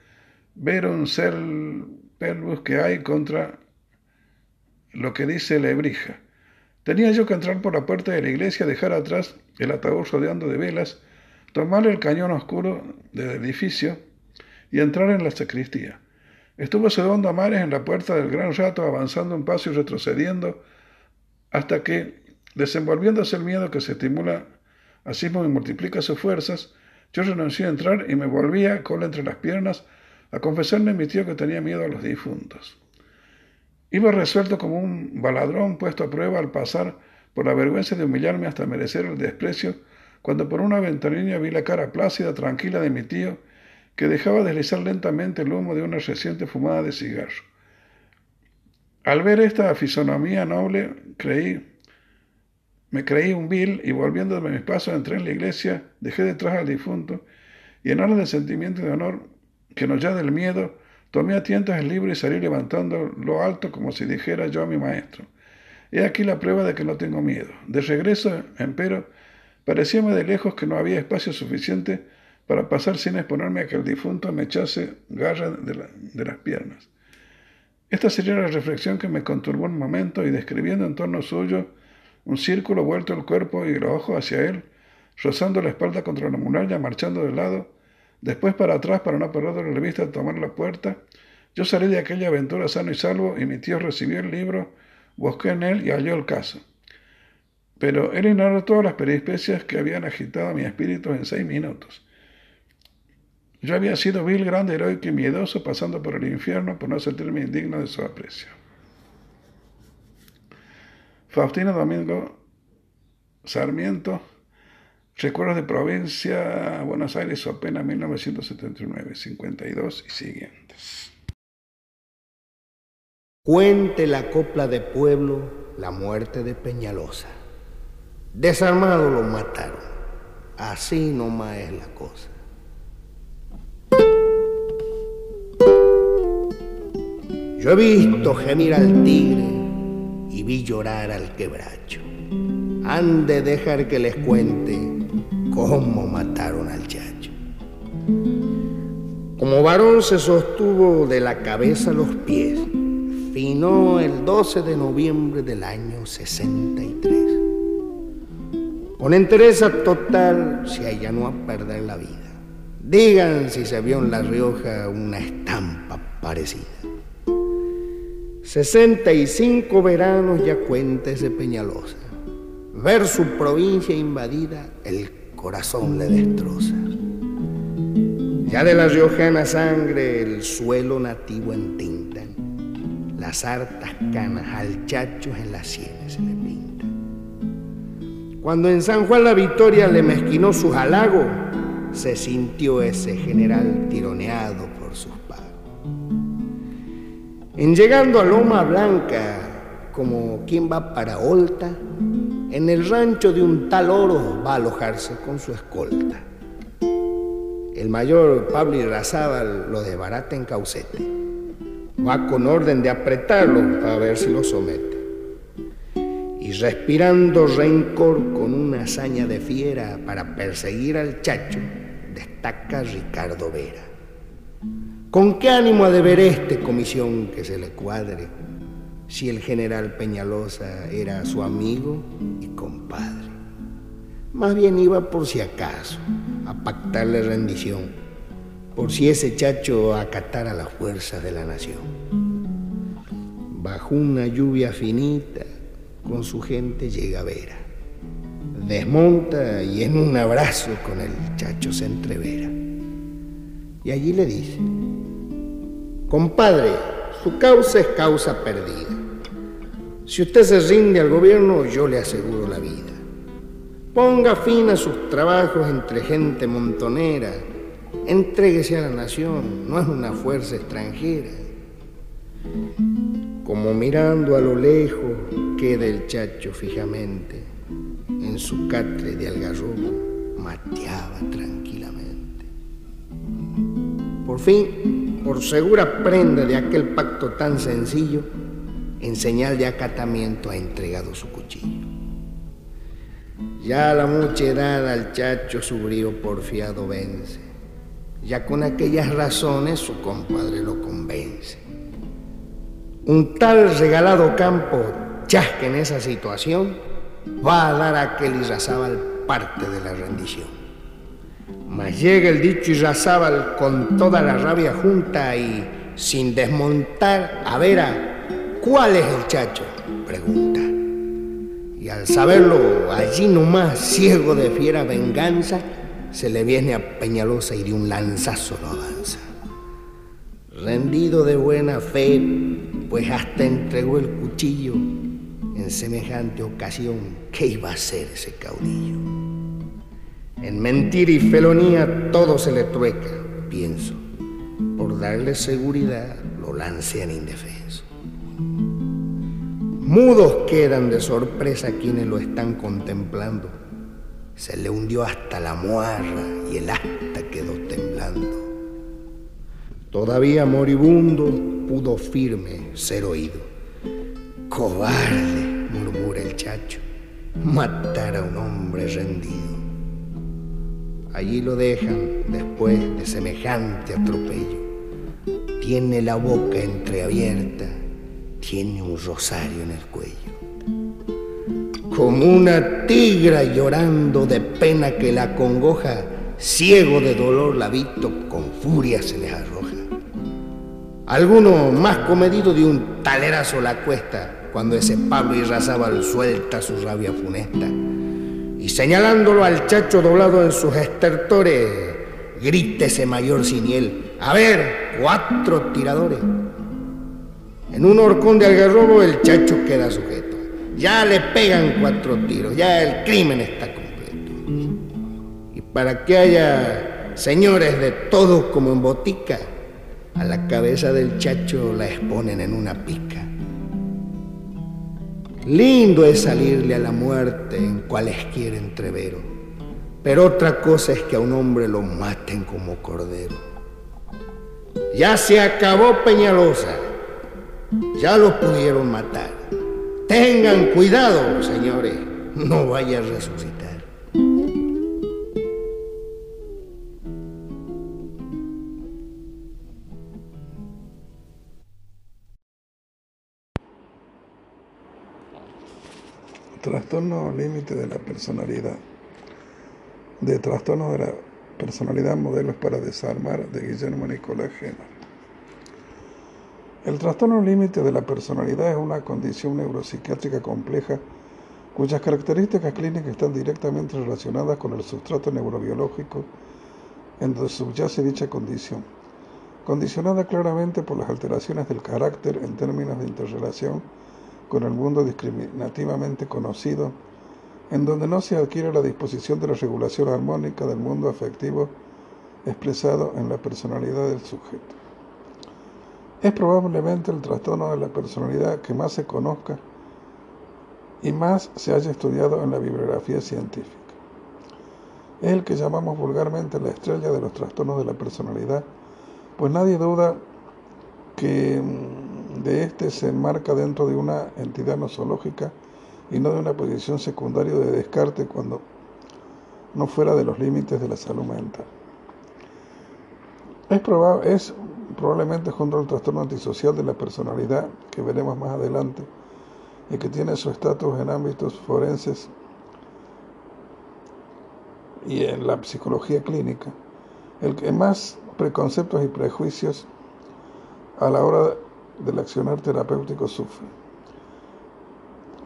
ver un cel pelvus que hay contra lo que dice la ebrija. Tenía yo que entrar por la puerta de la iglesia, dejar atrás el ataúd rodeando de velas, tomar el cañón oscuro del edificio y entrar en la sacristía. Estuvo Sedondo Amares en la puerta del gran rato, avanzando un paso y retrocediendo, hasta que, desenvolviéndose el miedo que se estimula así como multiplica sus fuerzas, yo renuncié a entrar y me volvía, cola entre las piernas, a confesarle a mi tío que tenía miedo a los difuntos. Iba resuelto como un baladrón puesto a prueba al pasar por la vergüenza de humillarme hasta merecer el desprecio, cuando por una ventanilla vi la cara plácida, tranquila de mi tío, que dejaba deslizar lentamente el humo de una reciente fumada de cigarro. Al ver esta fisonomía noble, creí, me creí un vil y volviéndome mis pasos entré en la iglesia, dejé detrás al difunto y en honor del sentimiento de honor que no ya del miedo, Tomé a tientas el libro y salí levantando lo alto como si dijera yo a mi maestro. He aquí la prueba de que no tengo miedo. De regreso, empero, parecíame de lejos que no había espacio suficiente para pasar sin exponerme a que el difunto me echase garra de, las piernas. Esta sería la reflexión que me conturbó un momento y describiendo en torno suyo un círculo vuelto el cuerpo y los ojos hacia él, rozando la espalda contra la muralla, marchando de lado, Después para atrás para no perder la vista tomar la puerta. Yo salí de aquella aventura sano y salvo y mi tío recibió el libro, busqué en él y halló el caso. Pero él ignoró todas las peripecias que habían agitado mi espíritu en seis minutos. Yo había sido vil, grande, heroico y miedoso, pasando por el infierno por no sentirme indigno de su aprecio. Faustino Domingo Sarmiento Recuerdos de provincia, Buenos Aires, apenas 1979, 52 y siguientes. Cuente la copla de pueblo la muerte de Peñalosa. Desarmado lo mataron. Así nomás es la cosa. Yo he visto gemir al tigre y vi llorar al quebracho. Han de dejar que les cuente cómo mataron al chacho. Como varón se sostuvo de la cabeza a los pies, finó el 12 de noviembre del año 63. Con entereza total se allanó a perder la vida. Digan si se vio en La Rioja una estampa parecida. 65 veranos ya cuenta ese Peñalosa. Ver su provincia invadida, el corazón le destroza. Ya de la riojana sangre el suelo nativo entintan, las hartas canas al chacho en las sienes se le pintan. Cuando en San Juan la Victoria le mezquinó su halago, se sintió ese general tironeado sus. En llegando a Loma Blanca, como quien va para Olta, en el rancho de un tal oro va a alojarse con su escolta. El mayor Pablo Irrazábal lo desbarata en caucete. Va con orden de apretarlo para ver si lo somete. Y respirando rencor con una hazaña de fiera para perseguir al chacho, destaca Ricardo Vera. ¿Con qué ánimo ha de ver este comisión que se le cuadre? si el general Peñalosa era su amigo y compadre. Más bien iba por si acaso a pactarle rendición, por si ese chacho acatara la fuerza de la nación. Bajo una lluvia finita, con su gente llega a Vera. Desmonta y en un abrazo con el chacho se entrevera. Y allí le dice, compadre, su causa es causa perdida. Si usted se rinde al gobierno, yo le aseguro la vida. Ponga fin a sus trabajos entre gente montonera. Entréguese a la nación, no es una fuerza extranjera. Como mirando a lo lejos queda el chacho fijamente, en su catre de algarrobo mateaba tranquilamente. Por fin, por segura prenda de aquel pacto tan sencillo, en señal de acatamiento ha entregado su cuchillo. Ya la mucha edad al chacho su brío porfiado vence, ya con aquellas razones su compadre lo convence. Un tal regalado campo chasque en esa situación va a dar a aquel Irrazábal parte de la rendición. Mas llega el dicho Irrazábal con toda la rabia junta y sin desmontar a ver a ¿Cuál es el chacho? Pregunta. Y al saberlo, allí nomás, ciego de fiera venganza, se le viene a Peñalosa y de un lanzazo lo avanza. Rendido de buena fe, pues hasta entregó el cuchillo en semejante ocasión, ¿qué iba a hacer ese caudillo? En mentira y felonía todo se le trueca, pienso. Por darle seguridad, lo lancean indefenso. Mudos quedan de sorpresa quienes lo están contemplando. Se le hundió hasta la muarra y el asta quedó temblando. Todavía moribundo pudo firme ser oído. Cobarde, murmura el chacho, matar a un hombre rendido. Allí lo dejan después de semejante atropello. Tiene la boca entreabierta tiene un rosario en el cuello. Como una tigra llorando de pena que la congoja, ciego de dolor la visto, con furia se les arroja. Alguno más comedido de un talerazo la cuesta cuando ese Pablo Irrazábal suelta su rabia funesta. Y señalándolo al chacho doblado en sus estertores, grita ese mayor siniel, a ver, cuatro tiradores. En un horcón de algarrobo el chacho queda sujeto. Ya le pegan cuatro tiros, ya el crimen está completo. Y para que haya señores de todos como en botica, a la cabeza del chacho la exponen en una pica. Lindo es salirle a la muerte en cualesquiera entrevero, pero otra cosa es que a un hombre lo maten como cordero. Ya se acabó Peñalosa. Ya lo pudieron matar. Tengan cuidado, señores. No vaya a resucitar. Trastorno límite de la personalidad. De trastorno de la personalidad, modelos para desarmar de Guillermo Nicolás. El trastorno límite de la personalidad es una condición neuropsiquiátrica compleja cuyas características clínicas están directamente relacionadas con el sustrato neurobiológico en donde subyace dicha condición, condicionada claramente por las alteraciones del carácter en términos de interrelación con el mundo discriminativamente conocido, en donde no se adquiere la disposición de la regulación armónica del mundo afectivo expresado en la personalidad del sujeto. Es probablemente el trastorno de la personalidad que más se conozca y más se haya estudiado en la bibliografía científica. Es el que llamamos vulgarmente la estrella de los trastornos de la personalidad, pues nadie duda que mm, de este se enmarca dentro de una entidad nosológica y no de una posición secundaria de descarte cuando no fuera de los límites de la salud mental. Es, probable, es probablemente junto al trastorno antisocial de la personalidad, que veremos más adelante, y que tiene su estatus en ámbitos forenses y en la psicología clínica, el que más preconceptos y prejuicios a la hora del accionar terapéutico sufre.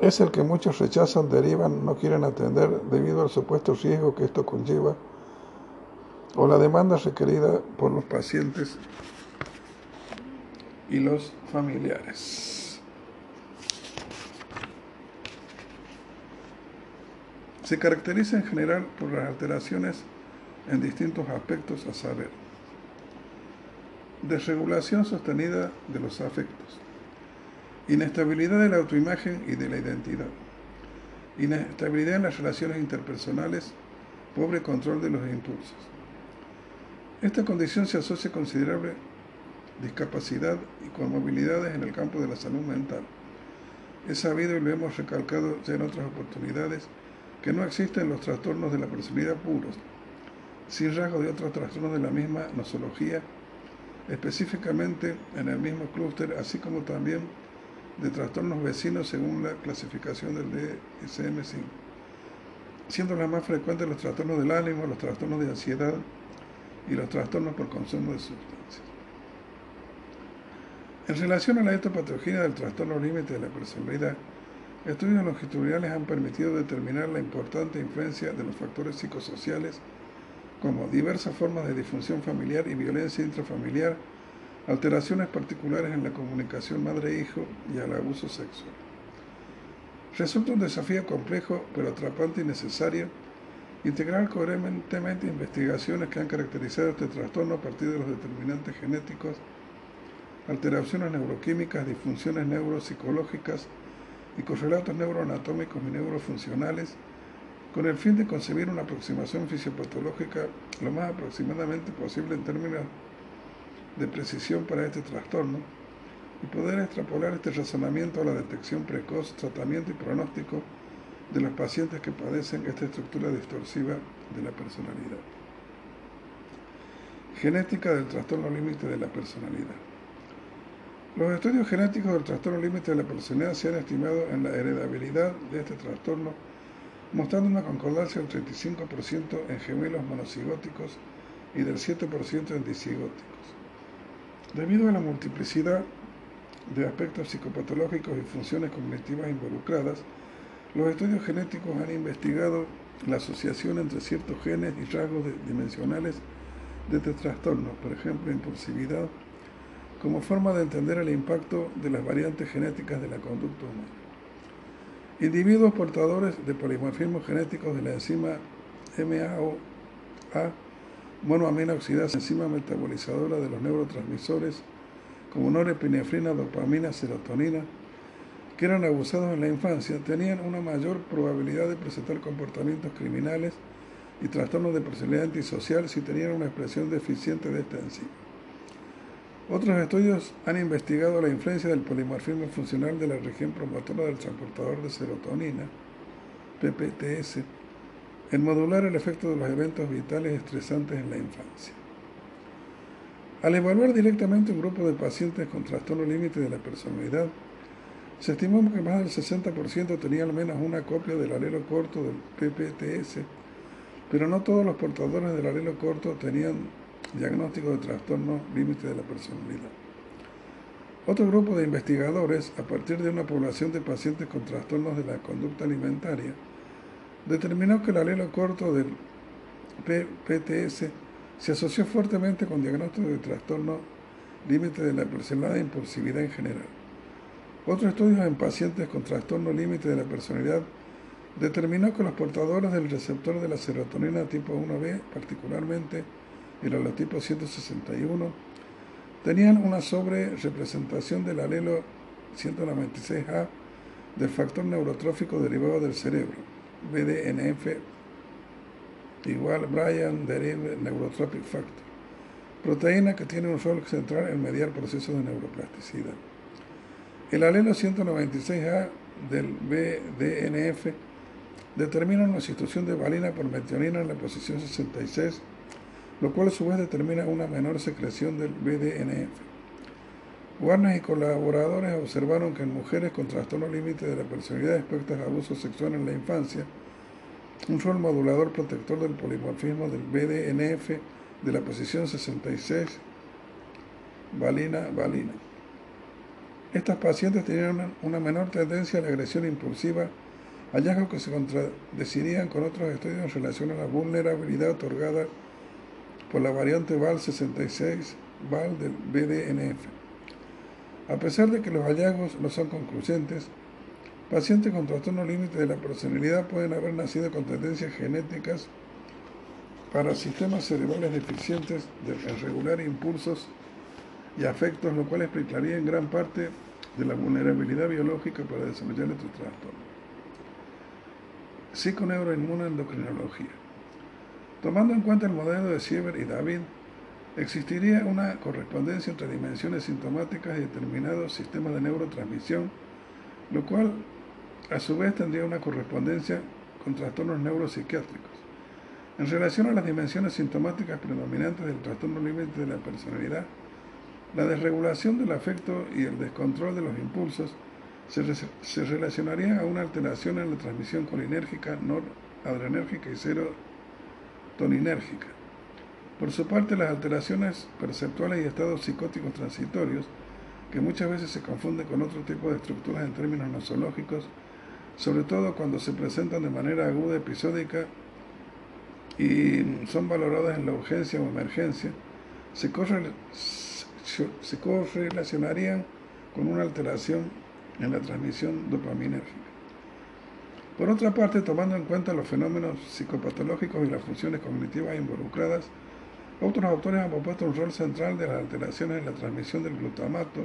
Es el que muchos rechazan, derivan, no quieren atender debido al supuesto riesgo que esto conlleva o la demanda requerida por los pacientes y los familiares. Se caracteriza en general por las alteraciones en distintos aspectos, a saber, desregulación sostenida de los afectos, Inestabilidad de la autoimagen y de la identidad. Inestabilidad en las relaciones interpersonales, pobre control de los impulsos. Esta condición se asocia a considerable discapacidad y con movilidades en el campo de la salud mental. Es sabido y lo hemos recalcado ya en otras oportunidades que no existen los trastornos de la personalidad puros, sin rasgos de otros trastornos de la misma nosología, específicamente en el mismo clúster, así como también de trastornos vecinos según la clasificación del DSM-5, siendo las más frecuentes los trastornos del ánimo, los trastornos de ansiedad y los trastornos por consumo de sustancias. En relación a la etopatología del trastorno límite de la personalidad, estudios longitudinales han permitido determinar la importante influencia de los factores psicosociales como diversas formas de disfunción familiar y violencia intrafamiliar, alteraciones particulares en la comunicación madre-hijo y al abuso sexual. Resulta un desafío complejo, pero atrapante y necesario, integrar coherentemente investigaciones que han caracterizado este trastorno a partir de los determinantes genéticos, alteraciones neuroquímicas, disfunciones neuropsicológicas y correlatos neuroanatómicos y neurofuncionales, con el fin de concebir una aproximación fisiopatológica lo más aproximadamente posible en términos de precisión para este trastorno y poder extrapolar este razonamiento a la detección precoz, tratamiento y pronóstico de los pacientes que padecen esta estructura distorsiva de la personalidad. Genética del trastorno límite de la personalidad. Los estudios genéticos del trastorno límite de la personalidad se han estimado en la heredabilidad de este trastorno, mostrando una concordancia del 35% en gemelos monocigóticos y del 7% en disigóticos. Debido a la multiplicidad de aspectos psicopatológicos y funciones cognitivas involucradas, los estudios genéticos han investigado la asociación entre ciertos genes y rasgos dimensionales de este trastorno, por ejemplo, impulsividad, como forma de entender el impacto de las variantes genéticas de la conducta humana. Individuos portadores de polimorfismos genéticos de la enzima MAOA monoamina oxidasa, enzima metabolizadora de los neurotransmisores como norepinefrina, dopamina, serotonina, que eran abusados en la infancia, tenían una mayor probabilidad de presentar comportamientos criminales y trastornos de personalidad antisocial si tenían una expresión deficiente de esta enzima. Otros estudios han investigado la influencia del polimorfismo funcional de la región promotora del transportador de serotonina, PPTS, en modular el efecto de los eventos vitales estresantes en la infancia. Al evaluar directamente un grupo de pacientes con trastorno límite de la personalidad, se estimó que más del 60% tenía al menos una copia del alelo corto del PPTS, pero no todos los portadores del alelo corto tenían diagnóstico de trastorno límite de la personalidad. Otro grupo de investigadores, a partir de una población de pacientes con trastornos de la conducta alimentaria, determinó que el alelo corto del PTS se asoció fuertemente con diagnóstico de trastorno límite de la personalidad e impulsividad en general. Otros estudios en pacientes con trastorno límite de la personalidad determinó que los portadores del receptor de la serotonina tipo 1B, particularmente el holotipo 161, tenían una sobrerepresentación del alelo 196A del factor neurotrófico derivado del cerebro BDNF igual Bryan Derive Neurotropic Factor, proteína que tiene un rol central en mediar procesos de neuroplasticidad. El alelo 196A del BDNF determina una sustitución de valina por metionina en la posición 66, lo cual a su vez determina una menor secreción del BDNF. Warner y colaboradores observaron que en mujeres con trastorno límite de la personalidad expuestas a abuso sexual en la infancia, un rol modulador protector del polimorfismo del BDNF de la posición 66, valina, valina. Estas pacientes tenían una, menor tendencia a la agresión impulsiva, hallazgos que se contradecirían con otros estudios en relación a la vulnerabilidad otorgada por la variante VAL66, VAL del BDNF. A pesar de que los hallazgos no son concluyentes, pacientes con trastorno límite de la personalidad pueden haber nacido con tendencias genéticas para sistemas cerebrales deficientes de regular impulsos y afectos, lo cual explicaría en gran parte de la vulnerabilidad biológica para desarrollar este trastorno. Psiconeuroinmunoendocrinología. Tomando en cuenta el modelo de Sieber y David, existiría una correspondencia entre dimensiones sintomáticas y determinados sistemas de neurotransmisión, lo cual a su vez tendría una correspondencia con trastornos neuropsiquiátricos. En relación a las dimensiones sintomáticas predominantes del trastorno límite de la personalidad, la desregulación del afecto y el descontrol de los impulsos se, se relacionarían a una alteración en la transmisión colinérgica, noradrenérgica y serotoninérgica. Por su parte, las alteraciones perceptuales y estados psicóticos transitorios, que muchas veces se confunden con otro tipo de estructuras en términos nosológicos, sobre todo cuando se presentan de manera aguda, episódica y son valoradas en la urgencia o emergencia, se, se correlacionarían con una alteración en la transmisión dopaminérgica. Por otra parte, tomando en cuenta los fenómenos psicopatológicos y las funciones cognitivas involucradas, otros autores han propuesto un rol central de las alteraciones en la transmisión del glutamato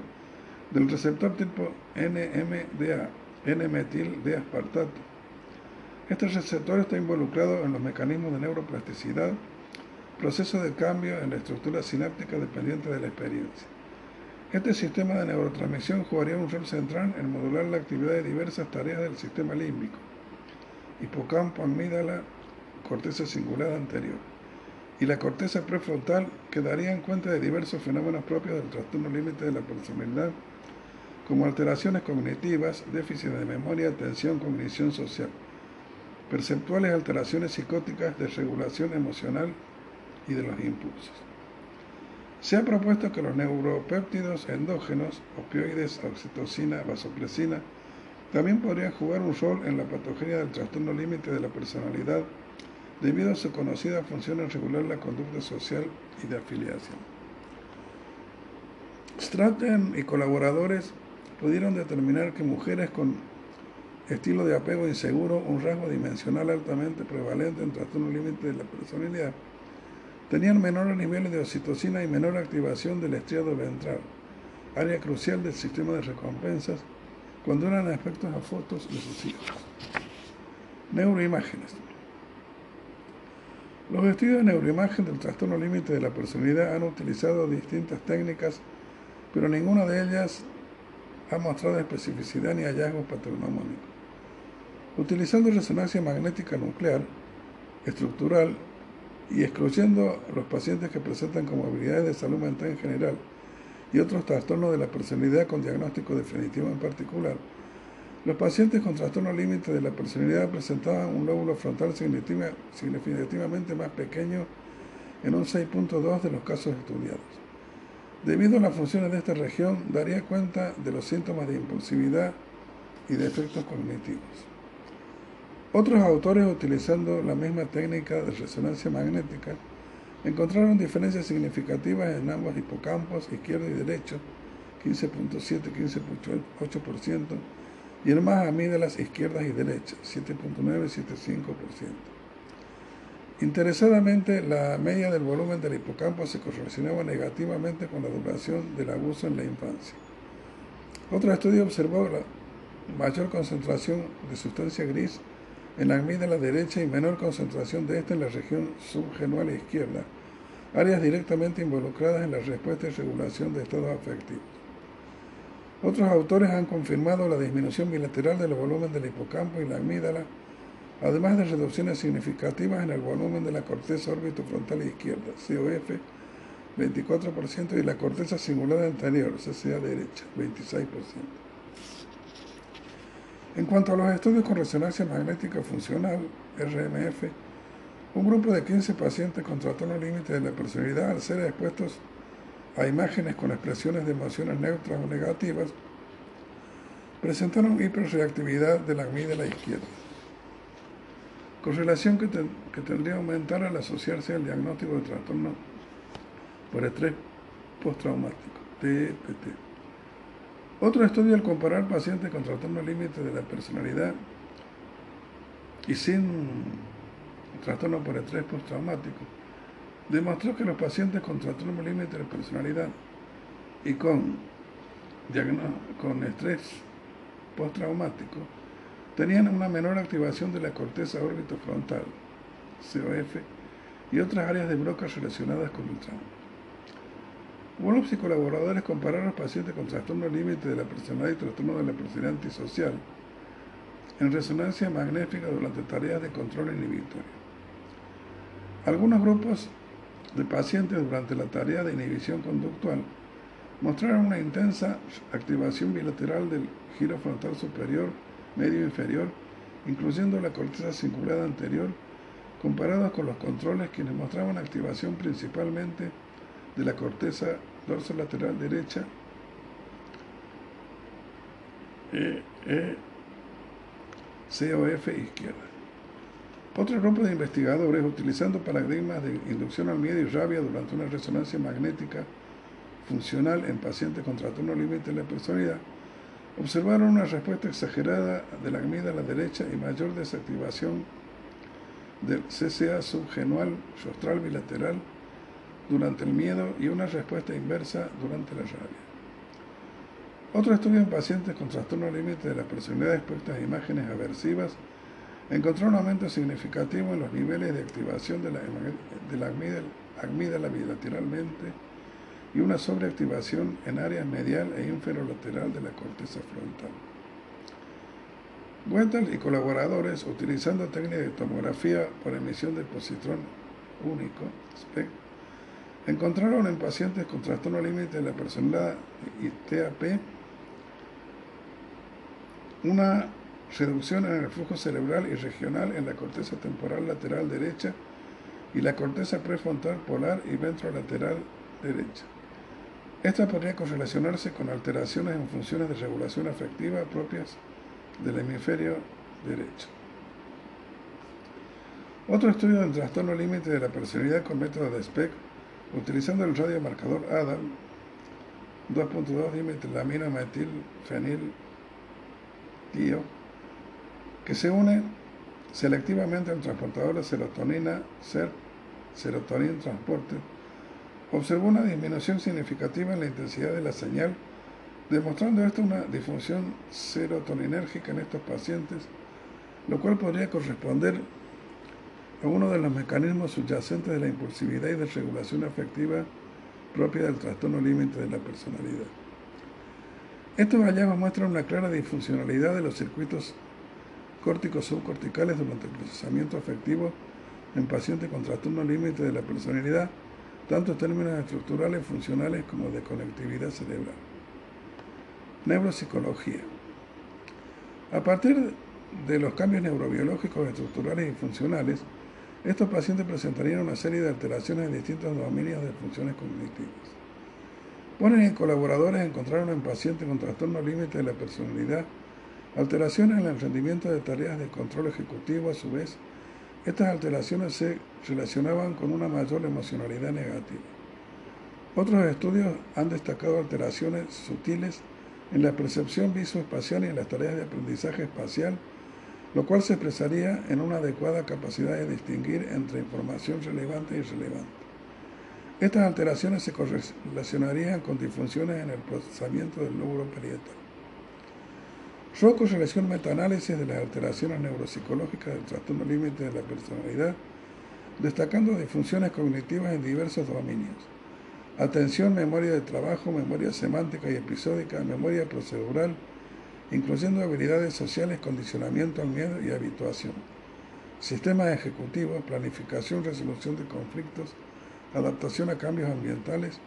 del receptor tipo NMDA, N-metil de aspartato. Este receptor está involucrado en los mecanismos de neuroplasticidad, proceso de cambio en la estructura sináptica dependiente de la experiencia. Este sistema de neurotransmisión jugaría un rol central en modular la actividad de diversas tareas del sistema límbico, hipocampo, amígdala, corteza cingulada anterior, y la corteza prefrontal que darían cuenta de diversos fenómenos propios del trastorno límite de la personalidad como alteraciones cognitivas, déficit de memoria, atención, cognición social, perceptuales alteraciones psicóticas, desregulación emocional y de los impulsos. Se ha propuesto que los neuropéptidos endógenos, opioides, oxitocina, vasopresina, también podrían jugar un rol en la patogenia del trastorno límite de la personalidad debido a su conocida función en regular la conducta social y de afiliación. Stratton y colaboradores pudieron determinar que mujeres con estilo de apego inseguro, un rasgo dimensional altamente prevalente en trastorno límite de la personalidad, tenían menores niveles de oxitocina y menor activación del estriado ventral, área crucial del sistema de recompensas, cuando eran efectos a fotos de sus hijos. Neuroimágenes. Los estudios de neuroimagen del trastorno límite de la personalidad han utilizado distintas técnicas, pero ninguna de ellas ha mostrado especificidad ni hallazgos patognomónicos. Utilizando resonancia magnética nuclear, estructural y excluyendo los pacientes que presentan comorbilidades de salud mental en general y otros trastornos de la personalidad con diagnóstico definitivo en particular, los pacientes con trastorno límite de la personalidad presentaban un lóbulo frontal significativamente más pequeño en un 6.2 de los casos estudiados. Debido a las funciones de esta región, daría cuenta de los síntomas de impulsividad y de efectos cognitivos. Otros autores, utilizando la misma técnica de resonancia magnética, encontraron diferencias significativas en ambos hipocampos, izquierdo y derecho, 15.7 15.8%, y en más amígdalas izquierdas y derechas, 7.9 7.5%. Interesadamente, la media del volumen del hipocampo se correlacionaba negativamente con la duración del abuso en la infancia. Otro estudio observó la mayor concentración de sustancia gris en la amígdala derecha y menor concentración de esta en la región subgenual izquierda, áreas directamente involucradas en la respuesta y regulación de estados afectivos. Otros autores han confirmado la disminución bilateral del volumen del hipocampo y la amígdala además de reducciones significativas en el volumen de la corteza frontal izquierda, COF, 24%, y la corteza cingulada anterior, CCA derecha, 26%. En cuanto a los estudios con resonancia magnética funcional, RMF, un grupo de 15 pacientes con trastorno límite de la personalidad, al ser expuestos a imágenes con expresiones de emociones neutras o negativas, presentaron hiperreactividad de la amígdala izquierda correlación que, que tendría que aumentar al asociarse al diagnóstico de trastorno por estrés postraumático, TPT. Otro estudio al comparar pacientes con trastorno límite de la personalidad y sin trastorno por estrés postraumático demostró que los pacientes con trastorno límite de personalidad y con con estrés postraumático tenían una menor activación de la corteza frontal, COF, y otras áreas de Broca relacionadas con el trauma. Wolf y colaboradores compararon a los pacientes con trastorno límite de la personalidad y trastorno de la personalidad antisocial en resonancia magnética durante tareas de control inhibitorio. Algunos grupos de pacientes durante la tarea de inhibición conductual mostraron una intensa activación bilateral del giro frontal superior, medio e inferior, incluyendo la corteza cingulada anterior, comparados con los controles quienes mostraban activación principalmente de la corteza dorsolateral derecha e, e COF izquierda. Otro grupo de investigadores, utilizando paradigmas de inducción al miedo y rabia durante una resonancia magnética funcional en pacientes con trastorno límite de la personalidad, observaron una respuesta exagerada de la amígdala derecha y mayor desactivación del CCA subgenual rostral bilateral durante el miedo y una respuesta inversa durante la rabia. Otro estudio en pacientes con trastorno límite de la personalidad expuestas a imágenes aversivas encontró un aumento significativo en los niveles de activación de la, de la amígdala bilateralmente y una sobreactivación en áreas medial e inferolateral de la corteza frontal. Wettel y colaboradores, utilizando técnicas de tomografía por emisión de positrón único, SPEC, encontraron en pacientes con trastorno límite de la personalidad y TAP una reducción en el flujo cerebral y regional en la corteza temporal lateral derecha y la corteza prefrontal polar y ventrolateral derecha. Esta podría correlacionarse con alteraciones en funciones de regulación afectiva propias del hemisferio derecho. Otro estudio del trastorno límite de la personalidad con método de SPEC, utilizando el radiomarcador ADAM 2.2 dimetrilamino metil fenil que se une selectivamente al transportador de serotonina SERP, serotonina transporte, observó una disminución significativa en la intensidad de la señal, demostrando esto una disfunción serotoninérgica en estos pacientes, lo cual podría corresponder a uno de los mecanismos subyacentes de la impulsividad y desregulación afectiva propia del trastorno límite de la personalidad. Estos hallazgos muestran una clara disfuncionalidad de los circuitos córticos subcorticales durante el procesamiento afectivo en pacientes con trastorno límite de la personalidad, tanto en términos estructurales, funcionales como de conectividad cerebral. Neuropsicología. A partir de los cambios neurobiológicos, estructurales y funcionales, estos pacientes presentarían una serie de alteraciones en distintos dominios de funciones cognitivas. Ponen y colaboradores encontraron en pacientes con trastorno límite de la personalidad alteraciones en el rendimiento de tareas de control ejecutivo. A su vez, estas alteraciones se relacionaban con una mayor emocionalidad negativa. Otros estudios han destacado alteraciones sutiles en la percepción visoespacial y en las tareas de aprendizaje espacial, lo cual se expresaría en una adecuada capacidad de distinguir entre información relevante y irrelevante. Estas alteraciones se correlacionarían con disfunciones en el procesamiento del lóbulo parietal. Rocco realizó un metaanálisis de las alteraciones neuropsicológicas del trastorno límite de la personalidad, destacando disfunciones cognitivas en diversos dominios. Atención, memoria de trabajo, memoria semántica y episódica, memoria procedural, incluyendo habilidades sociales, condicionamiento al miedo y habituación. Sistemas ejecutivos, planificación, resolución de conflictos, adaptación a cambios ambientales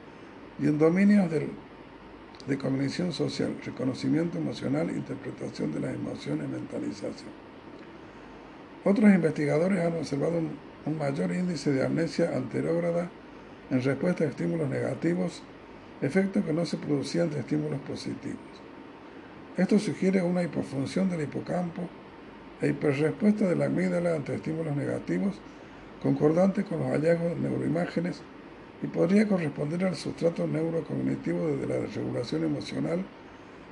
y en dominios de cognición social, reconocimiento emocional, interpretación de las emociones, mentalización. Otros investigadores han observado un, un mayor índice de amnesia anterógrada en respuesta a estímulos negativos, efecto que no se producía ante estímulos positivos. Esto sugiere una hipofunción del hipocampo e hiperrespuesta de la amígdala ante estímulos negativos concordante con los hallazgos de neuroimágenes y podría corresponder al sustrato neurocognitivo desde la desregulación emocional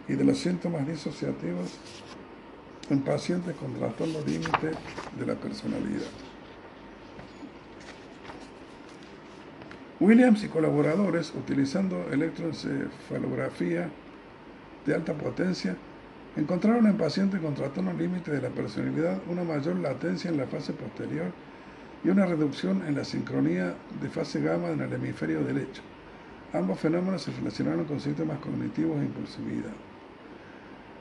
y de los síntomas disociativos en pacientes con trastorno límite de la personalidad. Williams y colaboradores, utilizando electroencefalografía de alta potencia encontraron en pacientes con trastornos límite de la personalidad una mayor latencia en la fase posterior y una reducción en la sincronía de fase gamma en el hemisferio derecho. Ambos fenómenos se relacionaron con síntomas cognitivos e impulsividad.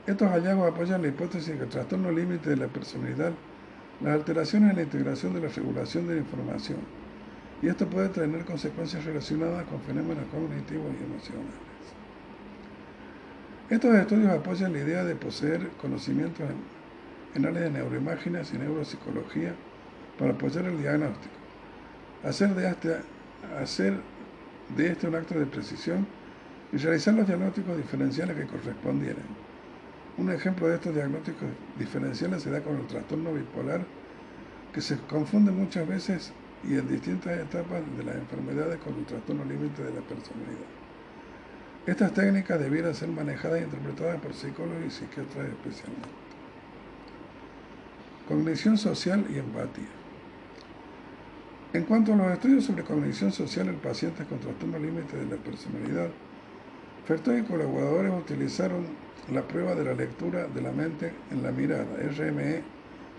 Estos hallazgos apoyan la hipótesis de que el trastorno límite de la personalidad, las alteraciones en la integración de la regulación de la información, y esto puede tener consecuencias relacionadas con fenómenos cognitivos y emocionales. Estos estudios apoyan la idea de poseer conocimientos en, áreas de neuroimágenes y neuropsicología para apoyar el diagnóstico, hacer de, este, hacer de este un acto de precisión y realizar los diagnósticos diferenciales que correspondieran. Un ejemplo de estos diagnósticos diferenciales se da con el trastorno bipolar, que se confunde muchas veces y en distintas etapas de las enfermedades con el trastorno límite de la personalidad. Estas técnicas debieran ser manejadas e interpretadas por psicólogos y psiquiatras especialmente. Cognición social y empatía. En cuanto a los estudios sobre cognición social en pacientes con trastorno límite de la personalidad, Fertoy y colaboradores utilizaron la prueba de la lectura de la mente en la mirada, RME,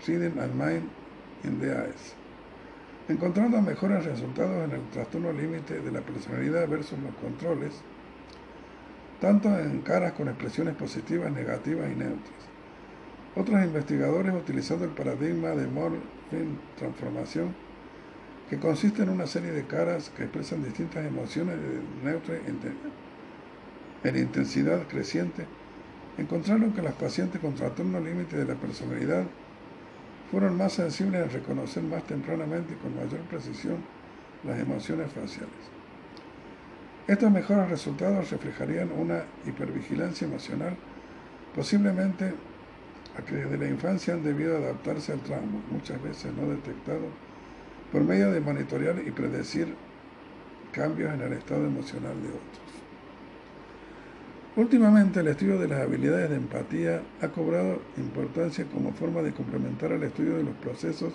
Reading and Mind in the Eyes, encontrando mejores resultados en el trastorno límite de la personalidad versus los controles, tanto en caras con expresiones positivas, negativas y neutras. Otros investigadores, utilizando el paradigma de Morphin Transformación, que consiste en una serie de caras que expresan distintas emociones de neutra en intensidad creciente, encontraron que las pacientes con trastorno límite de la personalidad fueron más sensibles a reconocer más tempranamente y con mayor precisión las emociones faciales. Estos mejores resultados reflejarían una hipervigilancia emocional, posiblemente a que desde la infancia han debido adaptarse al trauma, muchas veces no detectado por medio de monitorear y predecir cambios en el estado emocional de otros. Últimamente el estudio de las habilidades de empatía ha cobrado importancia como forma de complementar el estudio de los procesos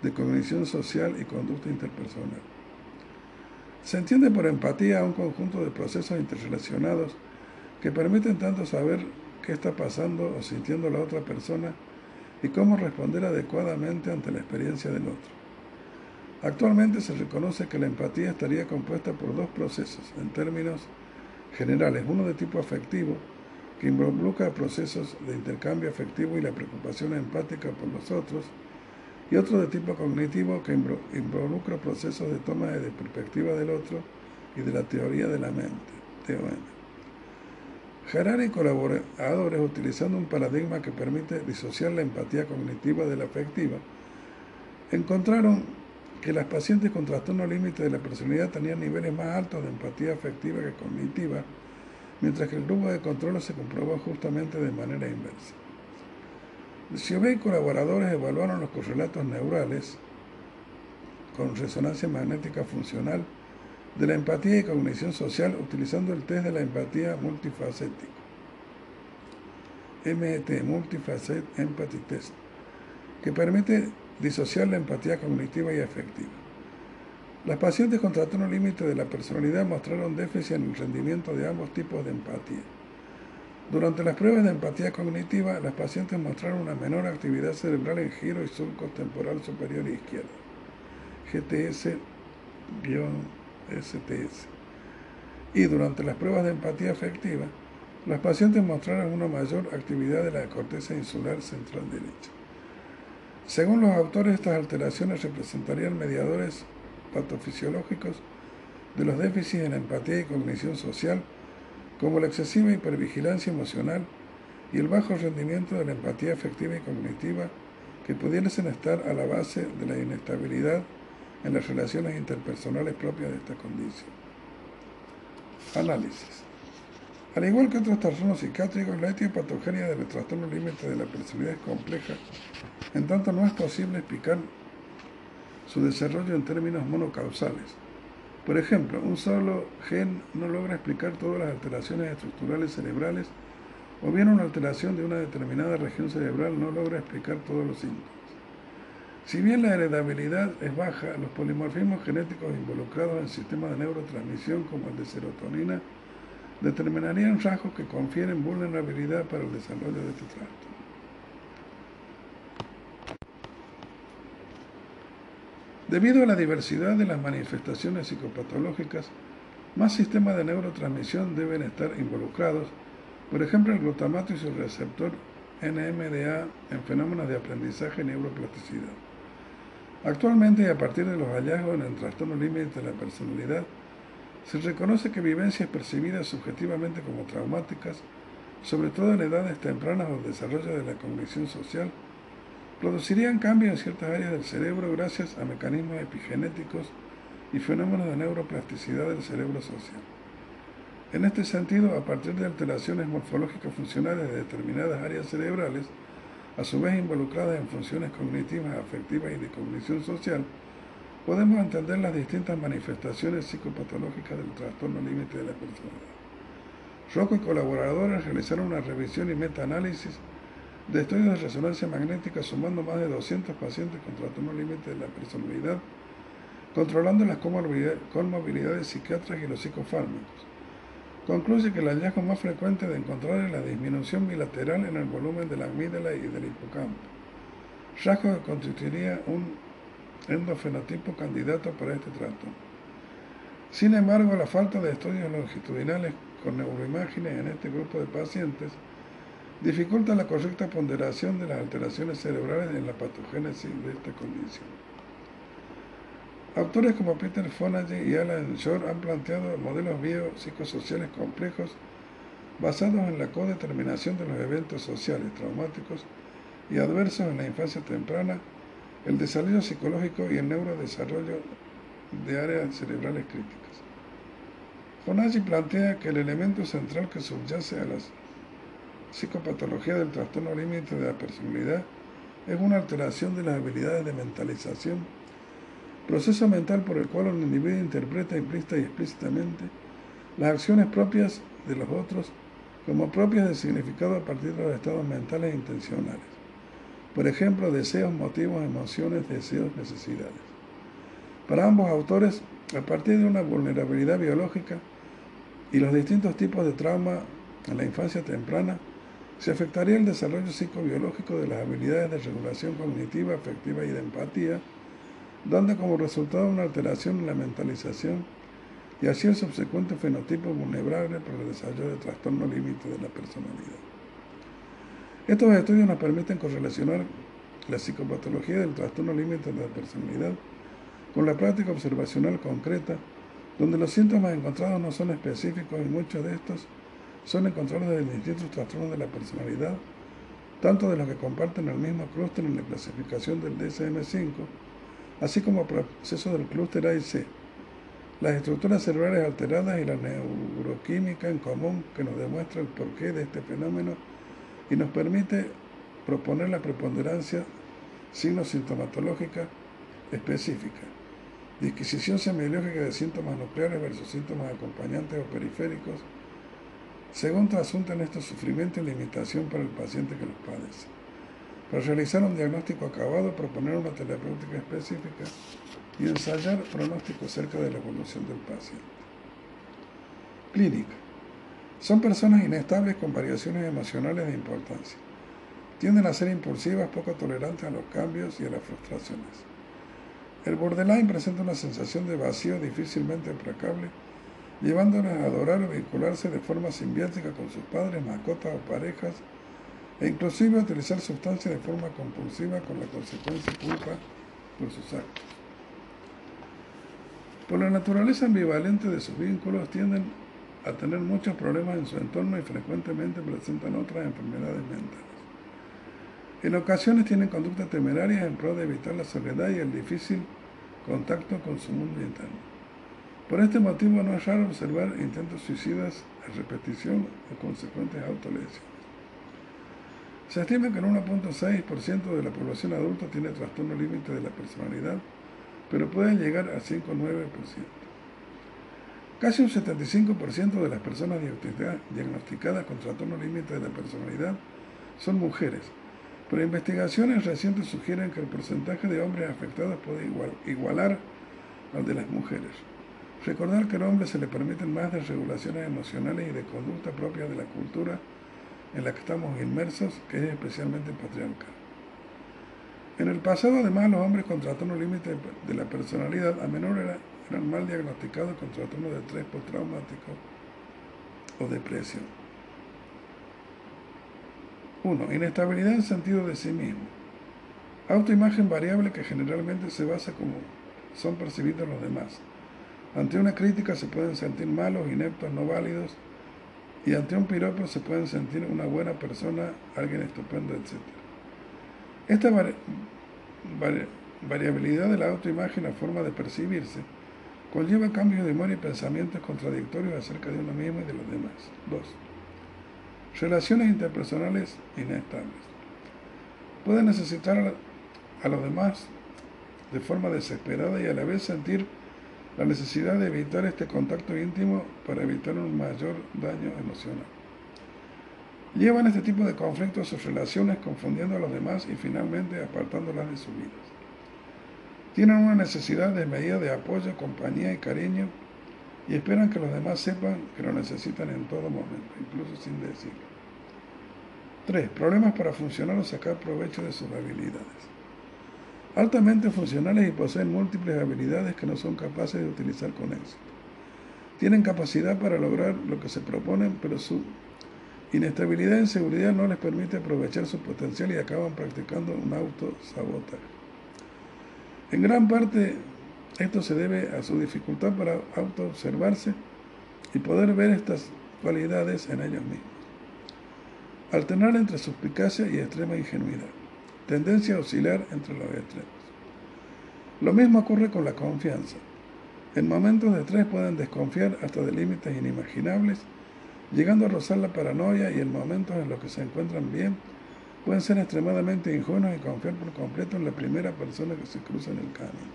de cognición social y conducta interpersonal. Se entiende por empatía un conjunto de procesos interrelacionados que permiten tanto saber qué está pasando o sintiendo la otra persona y cómo responder adecuadamente ante la experiencia del otro. Actualmente se reconoce que la empatía estaría compuesta por dos procesos, en términos generales, uno de tipo afectivo, que involucra procesos de intercambio afectivo y la preocupación empática por los otros, y otro de tipo cognitivo que involucra procesos de toma de perspectiva del otro y de la teoría de la mente, TOM. Y colaboradores, utilizando un paradigma que permite disociar la empatía cognitiva de la afectiva, encontraron que las pacientes con trastorno límite de la personalidad tenían niveles más altos de empatía afectiva que cognitiva, mientras que el grupo de control se comprobó justamente de manera inversa. Siobé y colaboradores evaluaron los correlatos neurales con resonancia magnética funcional de la empatía y cognición social utilizando el test de la empatía multifacético. MET, Multifacet Empathy Test, que permite disociar la empatía cognitiva y afectiva. Las pacientes con trastorno límite de la personalidad mostraron déficit en el rendimiento de ambos tipos de empatía. Durante las pruebas de empatía cognitiva, las pacientes mostraron una menor actividad cerebral en giro y surco temporal superior izquierdo, GTS-STS. Y durante las pruebas de empatía afectiva, las pacientes mostraron una mayor actividad de la corteza insular central derecha. Según los autores, estas alteraciones representarían mediadores patofisiológicos de los déficits en empatía y cognición social, como la excesiva hipervigilancia emocional y el bajo rendimiento de la empatía afectiva y cognitiva, que pudiesen estar a la base de la inestabilidad en las relaciones interpersonales propias de esta condición. Análisis. Al igual que otros trastornos psiquiátricos, la etiopatogenia del trastorno límite de la personalidad es compleja, en tanto no es posible explicar su desarrollo en términos monocausales. Por ejemplo, un solo gen no logra explicar todas las alteraciones estructurales cerebrales, o bien una alteración de una determinada región cerebral no logra explicar todos los síntomas. Si bien la heredabilidad es baja, los polimorfismos genéticos involucrados en sistemas de neurotransmisión como el de serotonina determinarían rasgos que confieren vulnerabilidad para el desarrollo de este trastorno. Debido a la diversidad de las manifestaciones psicopatológicas, más sistemas de neurotransmisión deben estar involucrados, por ejemplo el glutamato y su receptor NMDA en fenómenos de aprendizaje y neuroplasticidad. Actualmente, a partir de los hallazgos en el trastorno límite de la personalidad, se reconoce que vivencias percibidas subjetivamente como traumáticas, sobre todo en edades tempranas o desarrollo de la cognición social, producirían cambios en ciertas áreas del cerebro gracias a mecanismos epigenéticos y fenómenos de neuroplasticidad del cerebro social. En este sentido, a partir de alteraciones morfológicas funcionales de determinadas áreas cerebrales, a su vez involucradas en funciones cognitivas, afectivas y de cognición social, podemos entender las distintas manifestaciones psicopatológicas del trastorno límite de la personalidad. Rocco y colaboradores realizaron una revisión y metaanálisis de estudios de resonancia magnética sumando más de 200 pacientes con trastorno límite de la personalidad controlando las comorbilidades psiquiátricas y los psicofármacos. Concluye que el hallazgo más frecuente de encontrar es la disminución bilateral en el volumen de la amígdala y del hipocampo, rasgo que constituiría un endofenotipo candidato para este trastorno. Sin embargo, la falta de estudios longitudinales con neuroimágenes en este grupo de pacientes dificulta la correcta ponderación de las alteraciones cerebrales en la patogénesis de esta condición. Autores como Peter Fonagy y Alan Shore han planteado modelos biopsicosociales complejos basados en la codeterminación de los eventos sociales traumáticos y adversos en la infancia temprana, el desarrollo psicológico y el neurodesarrollo de áreas cerebrales críticas. Fonagy plantea que el elemento central que subyace a la psicopatología del trastorno límite de la personalidad es una alteración de las habilidades de mentalización proceso mental por el cual un individuo interpreta implícita y explícitamente las acciones propias de los otros como propias de significado a partir de los estados mentales e intencionales. Por ejemplo, deseos, motivos, emociones, deseos, necesidades. Para ambos autores, a partir de una vulnerabilidad biológica y los distintos tipos de trauma en la infancia temprana, se afectaría el desarrollo psicobiológico de las habilidades de regulación cognitiva, afectiva y de empatía, dando como resultado una alteración en la mentalización y así el subsecuente fenotipo vulnerable para el desarrollo de trastorno límite de la personalidad. Estos estudios nos permiten correlacionar la psicopatología del trastorno límite de la personalidad con la práctica observacional concreta, donde los síntomas encontrados no son específicos y muchos de estos son encontrados en distintos trastornos de la personalidad, tanto de los que comparten el mismo clúster en la clasificación del DSM-5, así como procesos del clúster A y C, las estructuras cerebrales alteradas y la neuroquímica en común que nos demuestra el porqué de este fenómeno y nos permite proponer la preponderancia signos sintomatológica específica, disquisición semiológica de síntomas nucleares versus síntomas acompañantes o periféricos, según en estos sufrimiento y limitación para el paciente que los padece. Para realizar un diagnóstico acabado, proponer una terapéutica específica y ensayar pronóstico acerca de la evolución del paciente. Clínica. Son personas inestables con variaciones emocionales de importancia. Tienden a ser impulsivas, poco tolerantes a los cambios y a las frustraciones. El borderline presenta una sensación de vacío difícilmente aplacable, llevándoles a adorar o vincularse de forma simbiótica con sus padres, mascotas o parejas, e inclusive utilizar sustancias de forma compulsiva con la consecuencia culpa por sus actos. Por la naturaleza ambivalente de sus vínculos tienden a tener muchos problemas en su entorno y frecuentemente presentan otras enfermedades mentales. En ocasiones tienen conductas temerarias en pro de evitar la soledad y el difícil contacto con su mundo interno. Por este motivo no es raro observar intentos suicidas a repetición o consecuentes autolesiones. Se estima que el 1.6% de la población adulta tiene trastorno límite de la personalidad, pero pueden llegar al 5,9%. Casi un 75% de las personas diagnosticadas con trastorno límite de la personalidad son mujeres, pero investigaciones recientes sugieren que el porcentaje de hombres afectados puede igualar al de las mujeres. Recordar que al hombre se le permiten más desregulaciones emocionales y de conducta propias de la cultura en la que estamos inmersos, que es especialmente patriarcal. En el pasado, además, los hombres con trastorno límite de la personalidad a menor eran mal diagnosticados con trastorno de estrés postraumático o depresión. 1. Inestabilidad en sentido de sí mismo. Autoimagen variable que generalmente se basa como son percibidos los demás. Ante una crítica se pueden sentir malos, ineptos, no válidos, y ante un piropo se pueden sentir una buena persona, alguien estupendo, etc. Esta variabilidad de la autoimagen, la forma de percibirse, conlleva cambios de humor y pensamientos contradictorios acerca de uno mismo y de los demás. 2. Relaciones interpersonales inestables. Puede necesitar a los demás de forma desesperada y a la vez sentir la necesidad de evitar este contacto íntimo para evitar un mayor daño emocional. Llevan este tipo de conflictos sus relaciones confundiendo a los demás y finalmente apartándolas de su vida. Tienen una necesidad de medida de apoyo, compañía y cariño y esperan que los demás sepan que lo necesitan en todo momento, incluso sin decirlo. 3. Problemas para funcionar o sacar provecho de sus habilidades altamente funcionales y poseen múltiples habilidades que no son capaces de utilizar con éxito. Tienen capacidad para lograr lo que se proponen, pero su inestabilidad e inseguridad no les permite aprovechar su potencial y acaban practicando un autosabotaje. En gran parte esto se debe a su dificultad para autoobservarse y poder ver estas cualidades en ellos mismos. Alternar entre suspicacia y extrema ingenuidad tendencia a oscilar entre los extremos. Lo mismo ocurre con la confianza. En momentos de estrés pueden desconfiar hasta de límites inimaginables, llegando a rozar la paranoia y en momentos en los que se encuentran bien, pueden ser extremadamente ingenuos y confiar por completo en la primera persona que se cruza en el camino.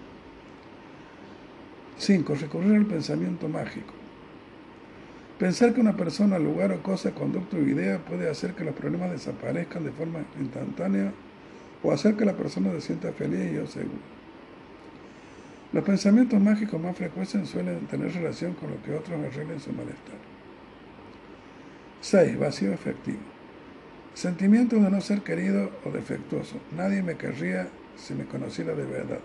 5. Recurrir al pensamiento mágico. Pensar que una persona, lugar o cosa, conducto o idea puede hacer que los problemas desaparezcan de forma instantánea o hacer que la persona se sienta feliz y o segura. Los pensamientos mágicos más frecuentes suelen tener relación con lo que otros arreglen su malestar. 6. Vacío efectivo. Sentimiento de no ser querido o defectuoso. Nadie me querría si me conociera de verdad.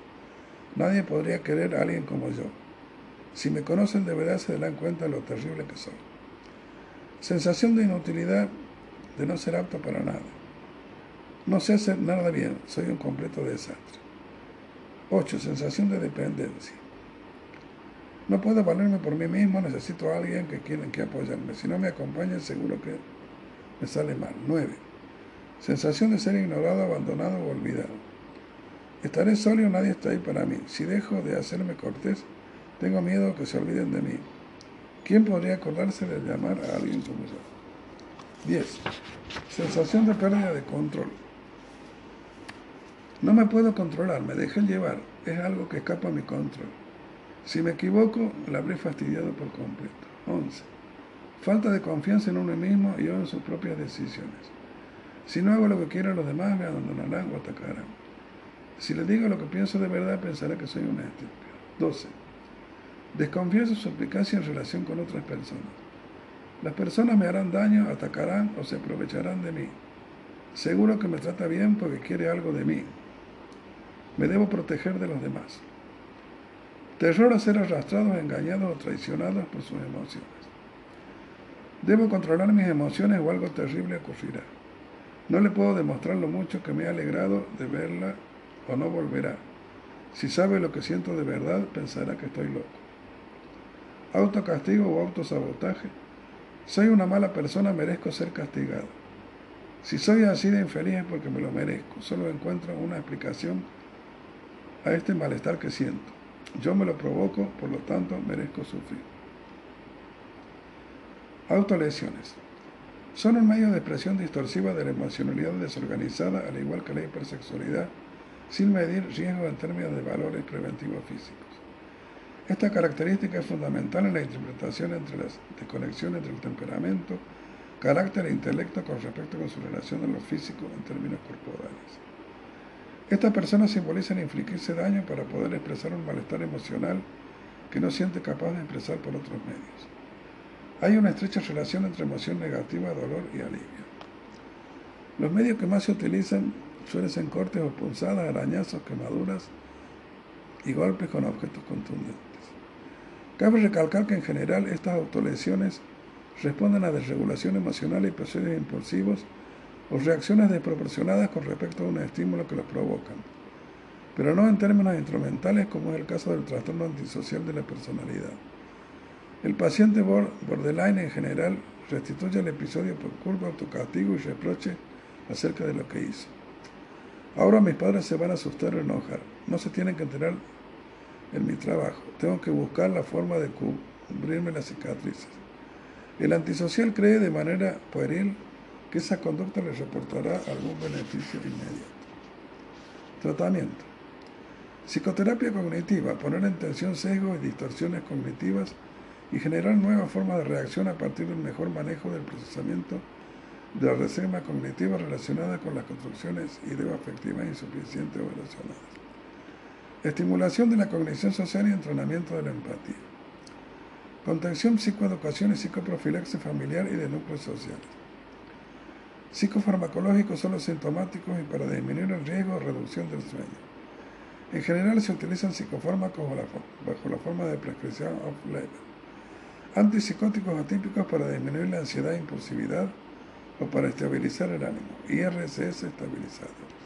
Nadie podría querer a alguien como yo. Si me conocen de verdad se darán cuenta de lo terrible que soy. Sensación de inutilidad, de no ser apto para nada. No sé hacer nada bien, soy un completo desastre. 8. Sensación de dependencia. No puedo valerme por mí mismo, necesito a alguien que quiera que apoyarme. Si no me acompaña, seguro que me sale mal. 9. Sensación de ser ignorado, abandonado o olvidado. Estaré solo y nadie está ahí para mí. Si dejo de hacerme cortés, tengo miedo que se olviden de mí. ¿Quién podría acordarse de llamar a alguien como yo? 10. Sensación de pérdida de control. No me puedo controlar, me dejé llevar, es algo que escapa a mi control. Si me equivoco, la habré fastidiado por completo. 11. Falta de confianza en uno mismo y en sus propias decisiones. Si no hago lo que quieran los demás, me abandonarán o atacarán. Si le digo lo que pienso de verdad, pensará que soy un estúpido. 12. Desconfío de su eficacia en relación con otras personas. Las personas me harán daño, atacarán o se aprovecharán de mí. Seguro que me trata bien porque quiere algo de mí. Me debo proteger de los demás. Terror a ser arrastrados, engañados o traicionados por sus emociones. Debo controlar mis emociones o algo terrible ocurrirá. No le puedo demostrar lo mucho que me ha alegrado de verla o no volverá. Si sabe lo que siento de verdad, pensará que estoy loco. Autocastigo o autosabotaje. Soy una mala persona, merezco ser castigado. Si soy así de infeliz es porque me lo merezco. Solo encuentro una explicación a este malestar que siento. Yo me lo provoco, por lo tanto merezco sufrir. Autolesiones. Son un medio de expresión distorsiva de la emocionalidad desorganizada, al igual que la hipersexualidad, sin medir riesgo en términos de valores preventivos físicos. Esta característica es fundamental en la interpretación entre las desconexión entre el temperamento, carácter e intelecto con respecto con su relación a lo físico en términos corporales. Estas personas simbolizan infligirse daño para poder expresar un malestar emocional que no siente capaz de expresar por otros medios. Hay una estrecha relación entre emoción negativa, dolor y alivio. Los medios que más se utilizan suelen ser cortes o punzadas, arañazos, quemaduras y golpes con objetos contundentes. Cabe recalcar que en general estas autolesiones responden a desregulación emocional y episodios impulsivos o reacciones desproporcionadas con respecto a un estímulo que los provocan, pero no en términos instrumentales como es el caso del trastorno antisocial de la personalidad. El paciente borderline en general restituye el episodio por culpa, autocastigo y reproche acerca de lo que hizo. Ahora mis padres se van a asustar o enojar. No se tienen que enterar en mi trabajo. Tengo que buscar la forma de cubrirme las cicatrices. El antisocial cree de manera pueril que esa conducta le reportará algún beneficio inmediato. Tratamiento. Psicoterapia cognitiva, poner en tensión sesgos y distorsiones cognitivas y generar nuevas formas de reacción a partir del mejor manejo del procesamiento de la reserva cognitiva relacionada con las construcciones ideoafectivas insuficientes o erosionadas. Estimulación de la cognición social y entrenamiento de la empatía. Contención, psicoeducación y psicoprofilaxis familiar y de núcleos sociales. Psicofarmacológicos son los sintomáticos y para disminuir el riesgo o reducción del sueño. En general se utilizan psicofármacos bajo la forma de prescripción off-label. Antipsicóticos atípicos para disminuir la ansiedad e impulsividad o para estabilizar el ánimo. IRCS estabilizadores.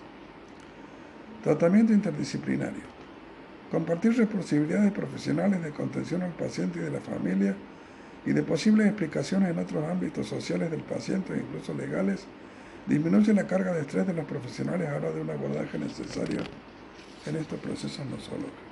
Tratamiento interdisciplinario. Compartir responsabilidades profesionales de contención al paciente y de la familia y de posibles explicaciones en otros ámbitos sociales del paciente e incluso legales disminuye la carga de estrés de los profesionales a la hora de un abordaje necesario en estos procesos nosológicos. Aprendimos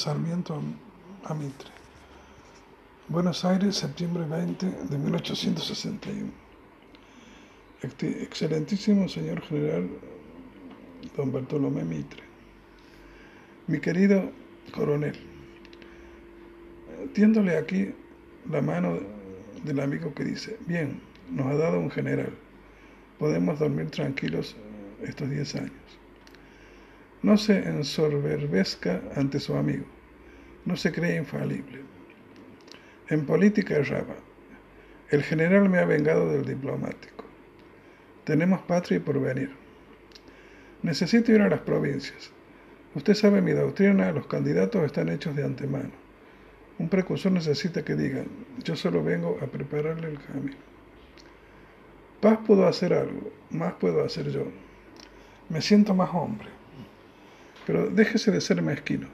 Sarmiento a Mitre. Buenos Aires, septiembre 20 de 1861. Ex- Excelentísimo señor general don Bartolomé Mitre. Mi querido coronel, tiéndole aquí la mano del amigo que dice, bien, nos ha dado un general, podemos dormir tranquilos estos 10 años. No se ensorberbezca ante su amigo, no se cree infalible. En política erraba. El general me ha vengado del diplomático. Tenemos patria y porvenir. Necesito ir a las provincias. Usted sabe mi doctrina, los candidatos están hechos de antemano. Un precursor necesita que digan, yo solo vengo a prepararle el camino. Paz puedo hacer algo, más puedo hacer yo. Me siento más hombre. Pero déjese de ser mezquino.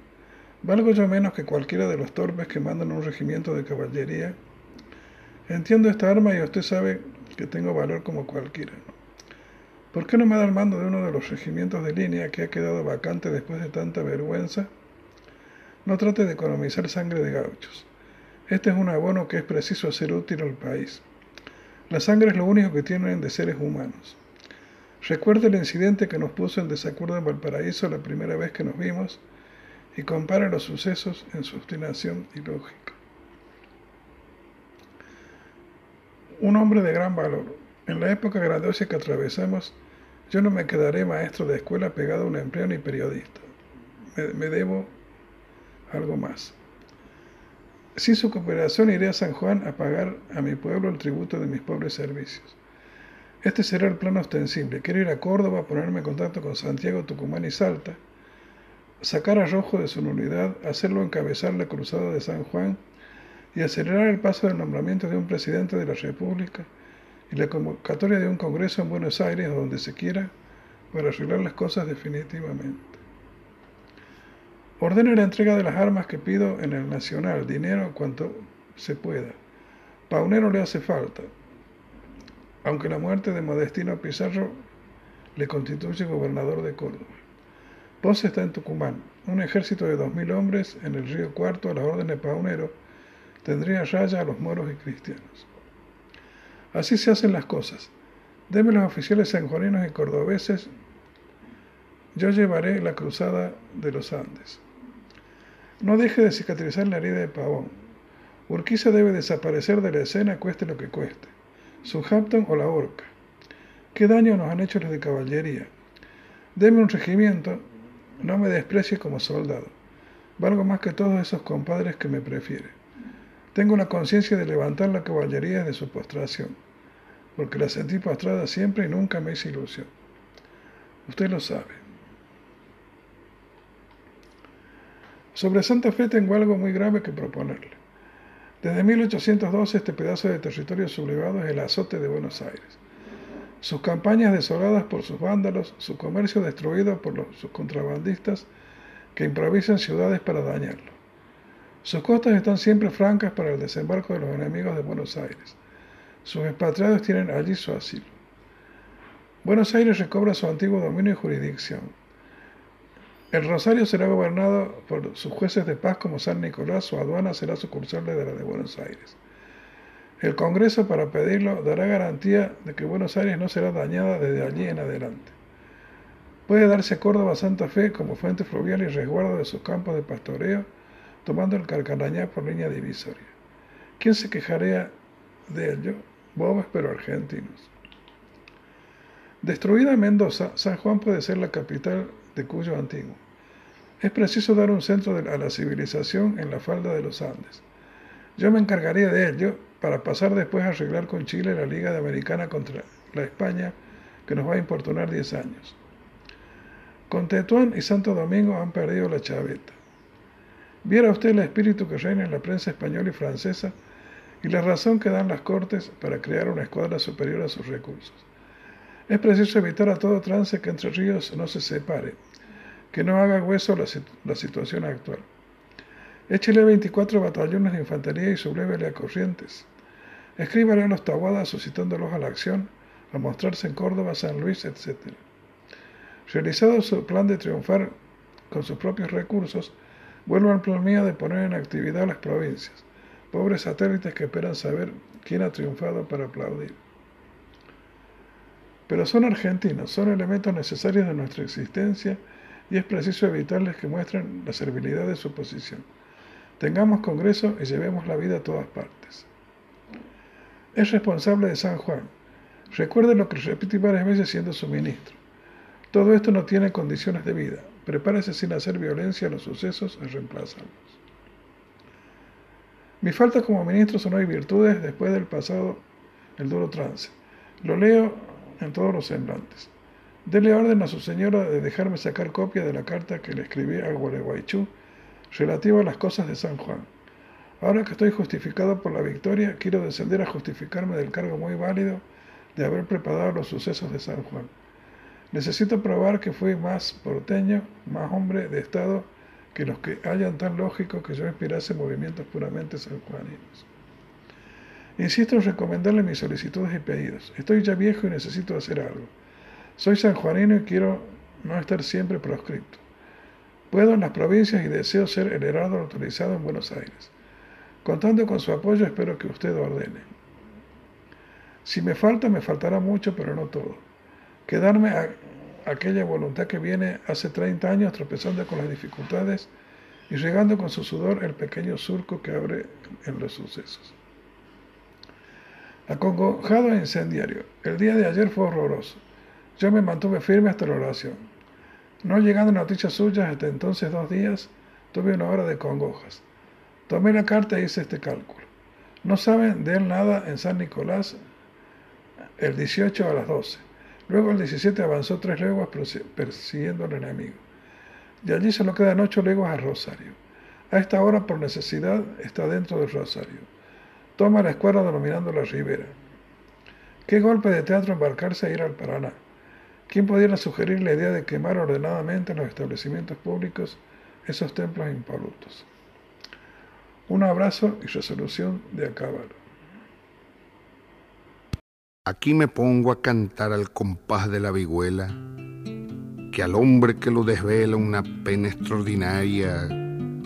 Valgo yo menos que cualquiera de los torpes que mandan un regimiento de caballería. Entiendo esta arma y usted sabe que tengo valor como cualquiera. ¿Por qué no me da el mando de uno de los regimientos de línea que ha quedado vacante después de tanta vergüenza? No trate de economizar sangre de gauchos. Este es un abono que es preciso hacer útil al país. La sangre es lo único que tienen de seres humanos. Recuerde el incidente que nos puso en desacuerdo en Valparaíso la primera vez que nos vimos y compare los sucesos en su obstinación y lógica. Un hombre de gran valor. En la época grandiosa que atravesamos, yo no me quedaré maestro de escuela pegado a un empleo ni periodista. Me, me debo algo más. Sin su cooperación iré a San Juan a pagar a mi pueblo el tributo de mis pobres servicios. Este será el plan ostensible. Quiero ir a Córdoba, ponerme en contacto con Santiago, Tucumán y Salta, sacar a Rojo de su nulidad, hacerlo encabezar la cruzada de San Juan y acelerar el paso del nombramiento de un presidente de la República y la convocatoria de un Congreso en Buenos Aires o donde se quiera para arreglar las cosas definitivamente. Ordene la entrega de las armas que pido en el Nacional, dinero cuanto se pueda. Paunero le hace falta, aunque la muerte de Modestino Pizarro le constituye gobernador de Córdoba. Pos está en Tucumán. Un ejército de dos mil hombres en el río Cuarto a la orden de Paunero tendría raya a los moros y cristianos. Así se hacen las cosas. Deme los oficiales sanjuaninos y cordobeses. Yo llevaré la cruzada de los Andes. No deje de cicatrizar la herida de Pavón. Urquiza debe desaparecer de la escena, cueste lo que cueste. Southampton o la horca. ¿Qué daño nos han hecho los de caballería? Deme un regimiento, no me desprecie como soldado. Valgo más que todos esos compadres que me prefieren. Tengo la conciencia de levantar la caballería de su postración, porque la sentí postrada siempre y nunca me hice ilusión. Usted lo sabe. Sobre Santa Fe tengo algo muy grave que proponerle. Desde 1812 este pedazo de territorio sublevado es el azote de Buenos Aires. Sus campañas desoladas por sus vándalos, su comercio destruido por los, sus contrabandistas que improvisan ciudades para dañarlo. Sus costas están siempre francas para el desembarco de los enemigos de Buenos Aires. Sus expatriados tienen allí su asilo. Buenos Aires recobra su antiguo dominio y jurisdicción. El Rosario será gobernado por sus jueces de paz como San Nicolás, su aduana será sucursal de la de Buenos Aires. El Congreso, para pedirlo, dará garantía de que Buenos Aires no será dañada desde allí en adelante. Puede darse Córdoba Santa Fe como fuente fluvial y resguardo de sus campos de pastoreo, tomando el Carcarañá por línea divisoria. ¿Quién se quejaría de ello? Bobos pero argentinos. Destruida Mendoza, San Juan puede ser la capital de Cuyo antiguo. Es preciso dar un centro a la civilización en la falda de los Andes. Yo me encargaría de ello para pasar después a arreglar con Chile la Liga de Americana contra la España, que nos va a importunar 10 años. Con Tetuán y Santo Domingo han perdido la chaveta. Viera usted el espíritu que reina en la prensa española y francesa y la razón que dan las cortes para crear una escuadra superior a sus recursos. Es preciso evitar a todo trance que entre ríos no se separe, que no haga hueso la, situación actual. Échele 24 batallones de infantería y sublévele a corrientes. Escríbale a los tahuadas suscitándolos a la acción, a mostrarse en Córdoba, San Luis, etc. Realizado su plan de triunfar con sus propios recursos, vuelvo al plan mío de poner en actividad las provincias, pobres satélites que esperan saber quién ha triunfado para aplaudir. Pero son argentinos, son elementos necesarios de nuestra existencia y es preciso evitarles que muestren la servilidad de su posición. Tengamos congreso y llevemos la vida a todas partes. Es responsable de San Juan. Recuerde lo que repetí varias veces siendo su ministro. Todo esto no tiene condiciones de vida. Prepárese sin hacer violencia a los sucesos y reemplazarlos. Mi falta como ministro son hoy virtudes después del pasado, el duro trance. Lo leo en todos los semblantes. Dele orden a su señora de dejarme sacar copia de la carta que le escribí a Gualeguaychú relativa a las cosas de San Juan. Ahora que estoy justificado por la victoria, quiero descender a justificarme del cargo muy válido de haber preparado los sucesos de San Juan. Necesito probar que fui más porteño, más hombre de Estado que los que hayan tan lógico que yo inspirase movimientos puramente sanjuaninos. Insisto en recomendarle mis solicitudes y pedidos. Estoy ya viejo y necesito hacer algo. Soy sanjuanino y quiero no estar siempre proscripto. Puedo en las provincias y deseo ser el heraldo autorizado en Buenos Aires. Contando con su apoyo, espero que usted ordene. Si me falta, me faltará mucho, pero no todo. Quedarme a aquella voluntad que viene hace 30 años tropezando con las dificultades y regando con su sudor el pequeño surco que abre en los sucesos. Acongojado e incendiario. El día de ayer fue horroroso. Yo me mantuve firme hasta la oración. No llegando noticias suyas hasta entonces dos días, tuve una hora de congojas. Tomé la carta e hice este cálculo. No saben de él nada en San Nicolás el 18 a las 12. Luego el 17 avanzó tres leguas persiguiendo al enemigo. De allí solo quedan ocho leguas a Rosario. A esta hora, por necesidad, está dentro del Rosario. Toma la escuadra denominando la Ribera. Qué golpe de teatro embarcarse a ir al Paraná. ¿Quién pudiera sugerir la idea de quemar ordenadamente en los establecimientos públicos esos templos impolutos? Un abrazo y resolución de acabar. Aquí me pongo a cantar al compás de la vihuela, que al hombre que lo desvela una pena extraordinaria,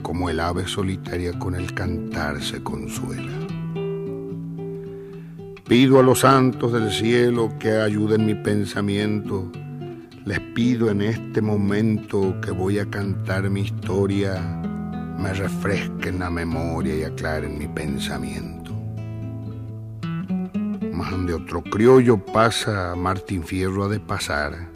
como el ave solitaria con el cantar se consuela. Pido a los santos del cielo que ayuden mi pensamiento. Les pido en este momento que voy a cantar mi historia, me refresquen la memoria y aclaren mi pensamiento. Más de otro criollo pasa, Martín Fierro ha de pasar.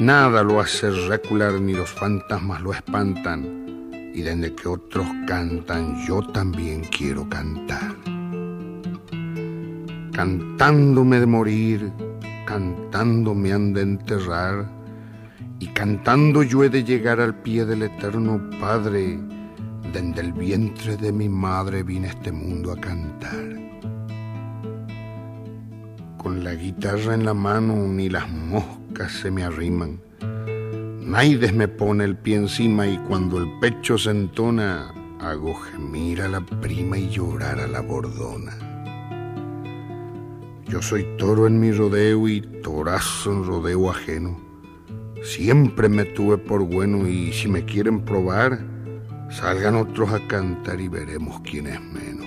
Nada lo hace recular ni los fantasmas lo espantan. Y desde que otros cantan, yo también quiero cantar cantándome de morir, cantando me han de enterrar, y cantando yo he de llegar al pie del eterno Padre, desde el vientre de mi madre vine a este mundo a cantar. Con la guitarra en la mano ni las moscas se me arriman, Naides me pone el pie encima y cuando el pecho se entona, hago gemir a la prima y llorar a la bordona. Yo soy toro en mi rodeo y torazo en rodeo ajeno. Siempre me tuve por bueno y si me quieren probar, salgan otros a cantar y veremos quién es menos.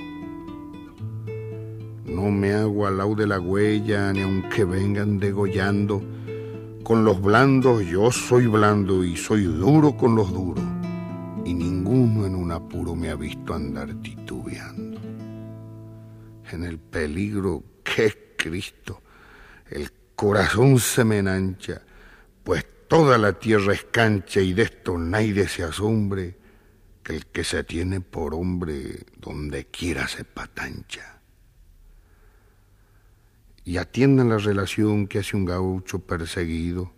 No me hago al de la huella, ni aunque vengan degollando. Con los blandos yo soy blando y soy duro con los duros. Y ninguno en un apuro me ha visto andar titubeando. En el peligro que Cristo, el corazón se me enancha, pues toda la tierra es cancha y de esto nadie se asombre, que el que se tiene por hombre donde quiera se patancha. Y atiendan la relación que hace un gaucho perseguido,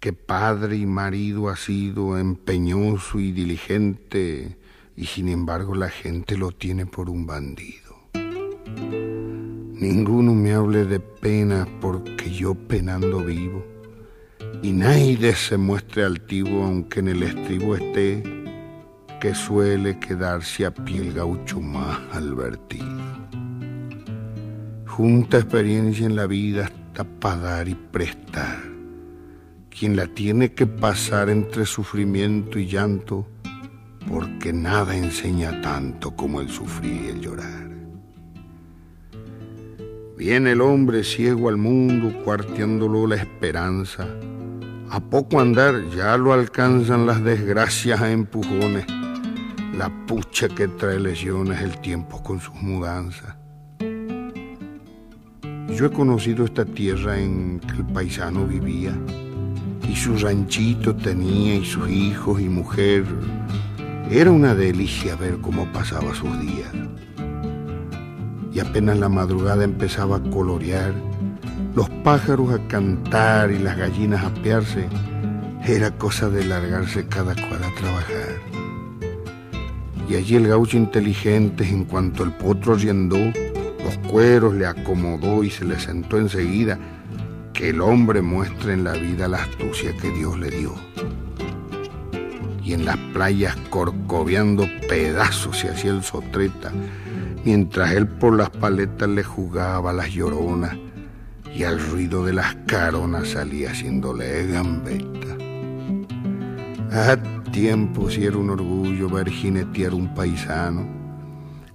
que padre y marido ha sido empeñoso y diligente, y sin embargo la gente lo tiene por un bandido. Ninguno me hable de pena porque yo penando vivo, y nadie se muestre altivo aunque en el estribo esté, que suele quedarse a pie el gaucho más advertido. Junta experiencia en la vida hasta pagar y prestar. Quien la tiene que pasar entre sufrimiento y llanto, porque nada enseña tanto como el sufrir y el llorar. Viene el hombre ciego al mundo, cuarteándolo la esperanza. A poco andar ya lo alcanzan las desgracias a empujones, la pucha que trae lesiones el tiempo con sus mudanzas. Yo he conocido esta tierra en que el paisano vivía, y su ranchito tenía, y sus hijos y mujer, era una delicia ver cómo pasaba sus días. Y apenas la madrugada empezaba a colorear, los pájaros a cantar y las gallinas a pearse, era cosa de largarse cada cual a trabajar. Y allí el gaucho inteligente, en cuanto el potro riendó, los cueros le acomodó y se le sentó enseguida, que el hombre muestre en la vida la astucia que Dios le dio y en las playas corcoveando pedazos se hacía el sotreta, mientras él por las paletas le jugaba las lloronas y al ruido de las caronas salía haciéndole gambeta. A tiempo si era un orgullo ver jinetear un paisano.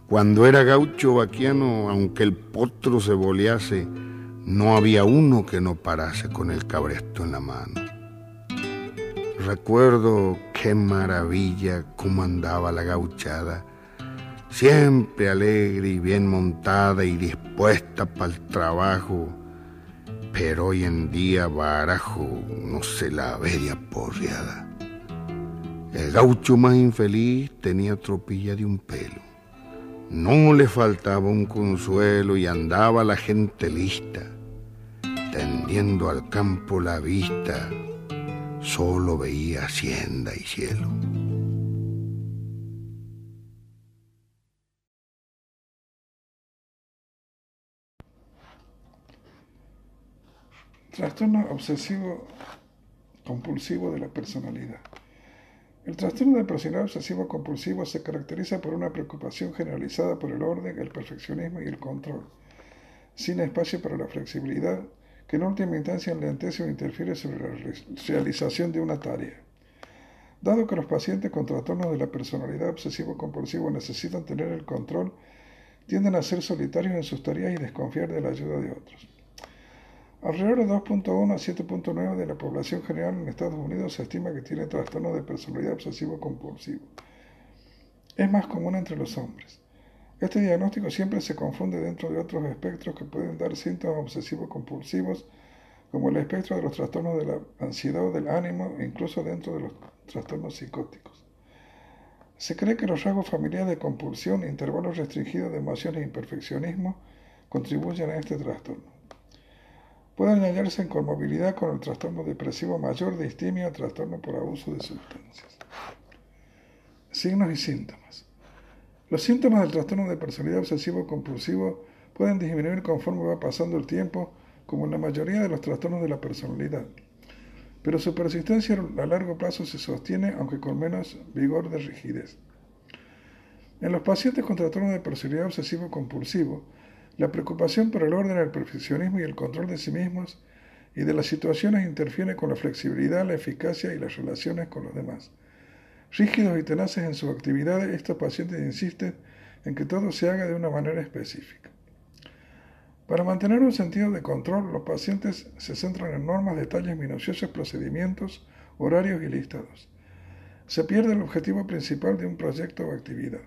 Cuando era gaucho vaquiano, aunque el potro se bolease, no había uno que no parase con el cabresto en la mano. Recuerdo qué maravilla cómo andaba la gauchada, siempre alegre y bien montada y dispuesta para el trabajo, pero hoy en día barajo no se la ve de aporreada. El gaucho más infeliz tenía tropilla de un pelo. No le faltaba un consuelo y andaba la gente lista, tendiendo al campo la vista solo veía hacienda y cielo. Trastorno obsesivo compulsivo de la personalidad. El trastorno de personalidad obsesivo compulsivo se caracteriza por una preocupación generalizada por el orden, el perfeccionismo y el control, sin espacio para la flexibilidad, que en última instancia enlentece o interfiere sobre la realización de una tarea. Dado que los pacientes con trastornos de la personalidad obsesivo-compulsivo necesitan tener el control, tienden a ser solitarios en sus tareas y desconfiar de la ayuda de otros. Alrededor de 2.1 a 7.9 de la población general en Estados Unidos se estima que tiene trastornos de personalidad obsesivo-compulsivo. Es más común entre los hombres. Este diagnóstico siempre se confunde dentro de otros espectros que pueden dar síntomas obsesivos compulsivos, como el espectro de los trastornos de la ansiedad o del ánimo, e incluso dentro de los trastornos psicóticos. Se cree que los rasgos familiares de compulsión, intervalos restringidos de emociones e imperfeccionismo contribuyen a este trastorno. Pueden hallarse en conmovilidad con el trastorno depresivo mayor de o trastorno por abuso de sustancias. Signos y síntomas. Los síntomas del trastorno de personalidad obsesivo-compulsivo pueden disminuir conforme va pasando el tiempo, como en la mayoría de los trastornos de la personalidad. Pero su persistencia a largo plazo se sostiene, aunque con menos vigor de rigidez. En los pacientes con trastorno de personalidad obsesivo-compulsivo, la preocupación por el orden, el perfeccionismo y el control de sí mismos y de las situaciones interfiere con la flexibilidad, la eficacia y las relaciones con los demás. Rígidos y tenaces en sus actividades, estos pacientes insisten en que todo se haga de una manera específica. Para mantener un sentido de control, los pacientes se centran en normas, detalles minuciosos, procedimientos, horarios y listados. Se pierde el objetivo principal de un proyecto o actividad.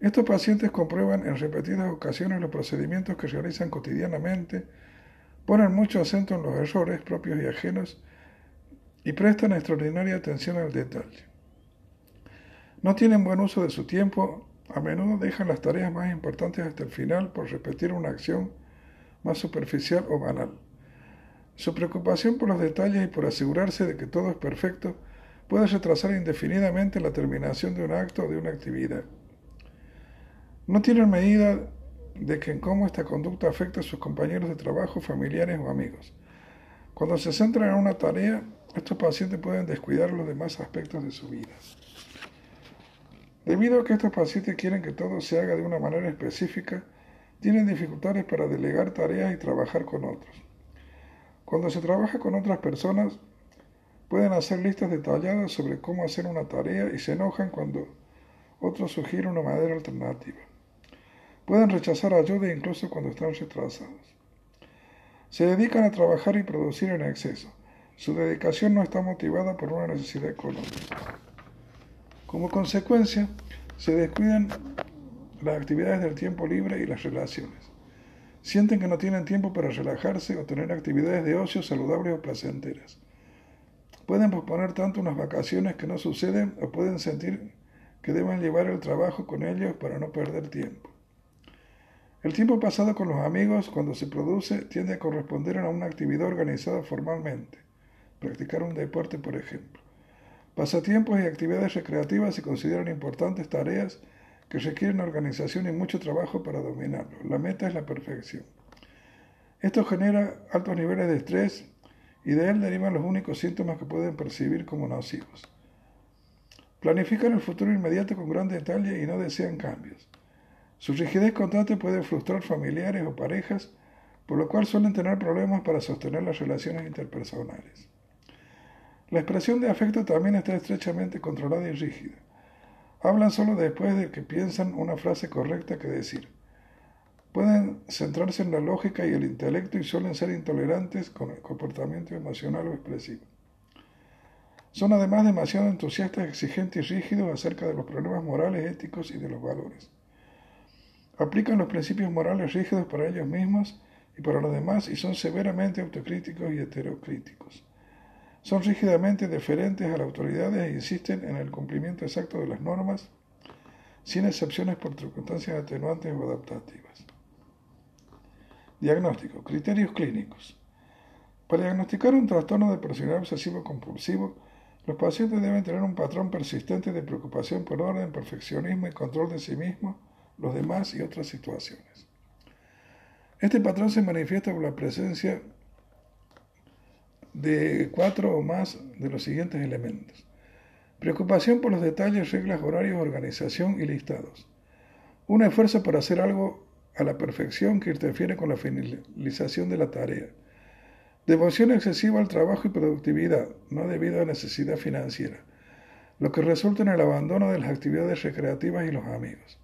Estos pacientes comprueban en repetidas ocasiones los procedimientos que realizan cotidianamente, Ponen mucho acento en los errores propios y ajenos y prestan extraordinaria atención al detalle. No tienen buen uso de su tiempo, a menudo dejan las tareas más importantes hasta el final por repetir una acción más superficial o banal. Su preocupación por los detalles y por asegurarse de que todo es perfecto puede retrasar indefinidamente la terminación de un acto o de una actividad. No tienen medida de que en cómo esta conducta afecta a sus compañeros de trabajo, familiares o amigos. Cuando se centran en una tarea, estos pacientes pueden descuidar los demás aspectos de su vida. Debido a que estos pacientes quieren que todo se haga de una manera específica, tienen dificultades para delegar tareas y trabajar con otros. Cuando se trabaja con otras personas, pueden hacer listas detalladas sobre cómo hacer una tarea y se enojan cuando otros sugieren una manera alternativa. Pueden rechazar ayuda incluso cuando están retrasados. Se dedican a trabajar y producir en exceso. Su dedicación no está motivada por una necesidad económica. Como consecuencia, se descuidan las actividades del tiempo libre y las relaciones. Sienten que no tienen tiempo para relajarse o tener actividades de ocio saludables o placenteras. Pueden posponer tanto unas vacaciones que no suceden o pueden sentir que deben llevar el trabajo con ellos para no perder tiempo. El tiempo pasado con los amigos, cuando se produce, tiende a corresponder a una actividad organizada formalmente, practicar un deporte, por ejemplo. Pasatiempos y actividades recreativas se consideran importantes tareas que requieren organización y mucho trabajo para dominarlo. La meta es la perfección. Esto genera altos niveles de estrés y de él derivan los únicos síntomas que pueden percibir como nocivos. Planifican el futuro inmediato con gran detalle y no desean cambios. Su rigidez constante puede frustrar familiares o parejas, por lo cual suelen tener problemas para sostener las relaciones interpersonales. La expresión de afecto también está estrechamente controlada y rígida. Hablan solo después de que piensan una frase correcta que decir. Pueden centrarse en la lógica y el intelecto y suelen ser intolerantes con el comportamiento emocional o expresivo. Son además demasiado entusiastas, exigentes y rígidos acerca de los problemas morales, éticos y de los valores. Aplican los principios morales rígidos para ellos mismos y para los demás y son severamente autocríticos y heterocríticos. Son rígidamente deferentes a las autoridades e insisten en el cumplimiento exacto de las normas, sin excepciones por circunstancias atenuantes o adaptativas. Diagnóstico. Criterios clínicos. Para diagnosticar un trastorno de personalidad obsesivo compulsivo, los pacientes deben tener un patrón persistente de preocupación por orden, perfeccionismo y control de sí mismo, los demás y otras situaciones. Este patrón se manifiesta por la presencia de cuatro o más de los siguientes elementos. Preocupación por los detalles, reglas, horarios, organización y listados. Un esfuerzo por hacer algo a la perfección que interfiere con la finalización de la tarea. Devoción excesiva al trabajo y productividad, no debido a necesidad financiera, lo que resulta en el abandono de las actividades recreativas y los amigos.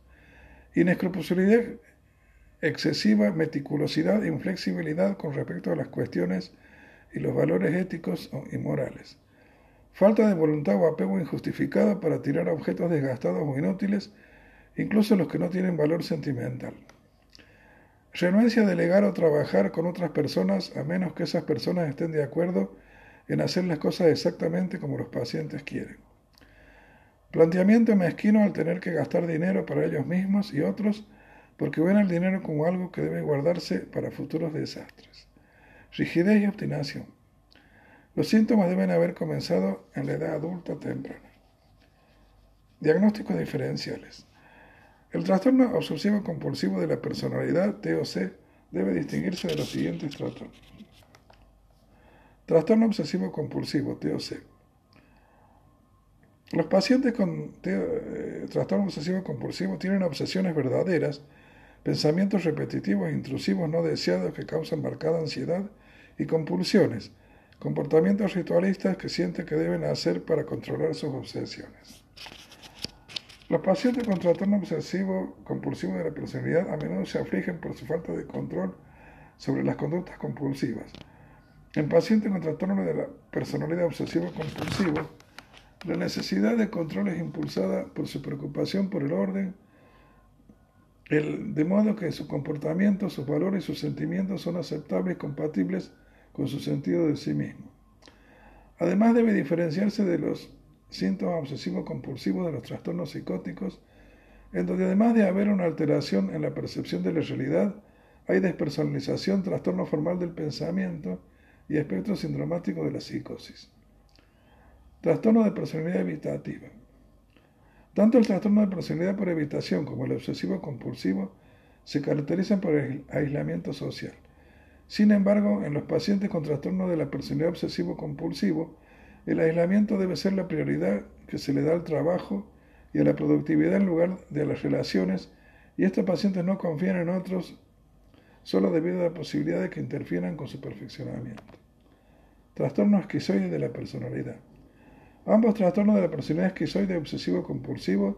Inescrupulosidad excesiva, meticulosidad inflexibilidad con respecto a las cuestiones y los valores éticos y morales. Falta de voluntad o apego injustificado para tirar objetos desgastados o inútiles, incluso los que no tienen valor sentimental. Renuencia a delegar o trabajar con otras personas a menos que esas personas estén de acuerdo en hacer las cosas exactamente como los pacientes quieren. Planteamiento mezquino al tener que gastar dinero para ellos mismos y otros porque ven el dinero como algo que debe guardarse para futuros desastres rigidez y obstinación. Los síntomas deben haber comenzado en la edad adulta temprana. Diagnósticos diferenciales. El trastorno obsesivo compulsivo de la personalidad, TOC, debe distinguirse de los siguientes trastornos. Trastorno obsesivo compulsivo, TOC. Los pacientes con eh, trastorno obsesivo compulsivo tienen obsesiones verdaderas, pensamientos repetitivos e intrusivos no deseados que causan marcada ansiedad y compulsiones, comportamientos ritualistas que sienten que deben hacer para controlar sus obsesiones. Los pacientes con trastorno obsesivo compulsivo de la personalidad a menudo se afligen por su falta de control sobre las conductas compulsivas. En pacientes con trastorno de la personalidad obsesivo compulsivo, la necesidad de control es impulsada por su preocupación por el orden de modo que su comportamiento, sus valores y sus sentimientos son aceptables y compatibles con su sentido de sí mismo. Además debe diferenciarse de los síntomas obsesivos-compulsivos de los trastornos psicóticos, en donde además de haber una alteración en la percepción de la realidad, hay despersonalización, trastorno formal del pensamiento y espectro sindromático de la psicosis. Trastorno de personalidad evitativa. Tanto el trastorno de personalidad por evitación como el obsesivo compulsivo se caracterizan por el aislamiento social. Sin embargo, en los pacientes con trastorno de la personalidad obsesivo compulsivo, el aislamiento debe ser la prioridad que se le da al trabajo y a la productividad en lugar de las relaciones, y estos pacientes no confían en otros solo debido a la posibilidad de que interfieran con su perfeccionamiento. Trastorno esquizoide de la personalidad. Ambos trastornos de la personalidad esquizoide obsesivo-compulsivo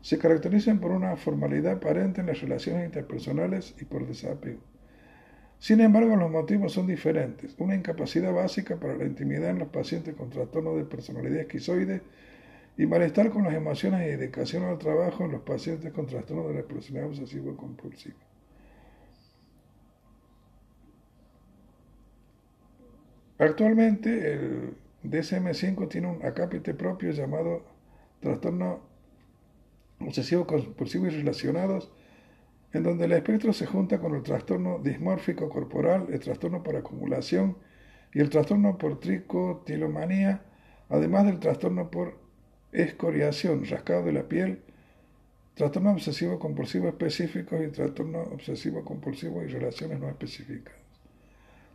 se caracterizan por una formalidad aparente en las relaciones interpersonales y por desapego. Sin embargo, los motivos son diferentes. Una incapacidad básica para la intimidad en los pacientes con trastorno de personalidad esquizoide y malestar con las emociones y dedicación al trabajo en los pacientes con trastorno de la personalidad obsesivo-compulsiva. Actualmente el DSM-5 tiene un acápite propio llamado trastorno obsesivo compulsivo y relacionados, en donde el espectro se junta con el trastorno dismórfico corporal, el trastorno por acumulación y el trastorno por tricotilomanía, además del trastorno por escoriación, rascado de la piel, trastorno obsesivo compulsivo específico y trastorno obsesivo compulsivo y relaciones no específicas.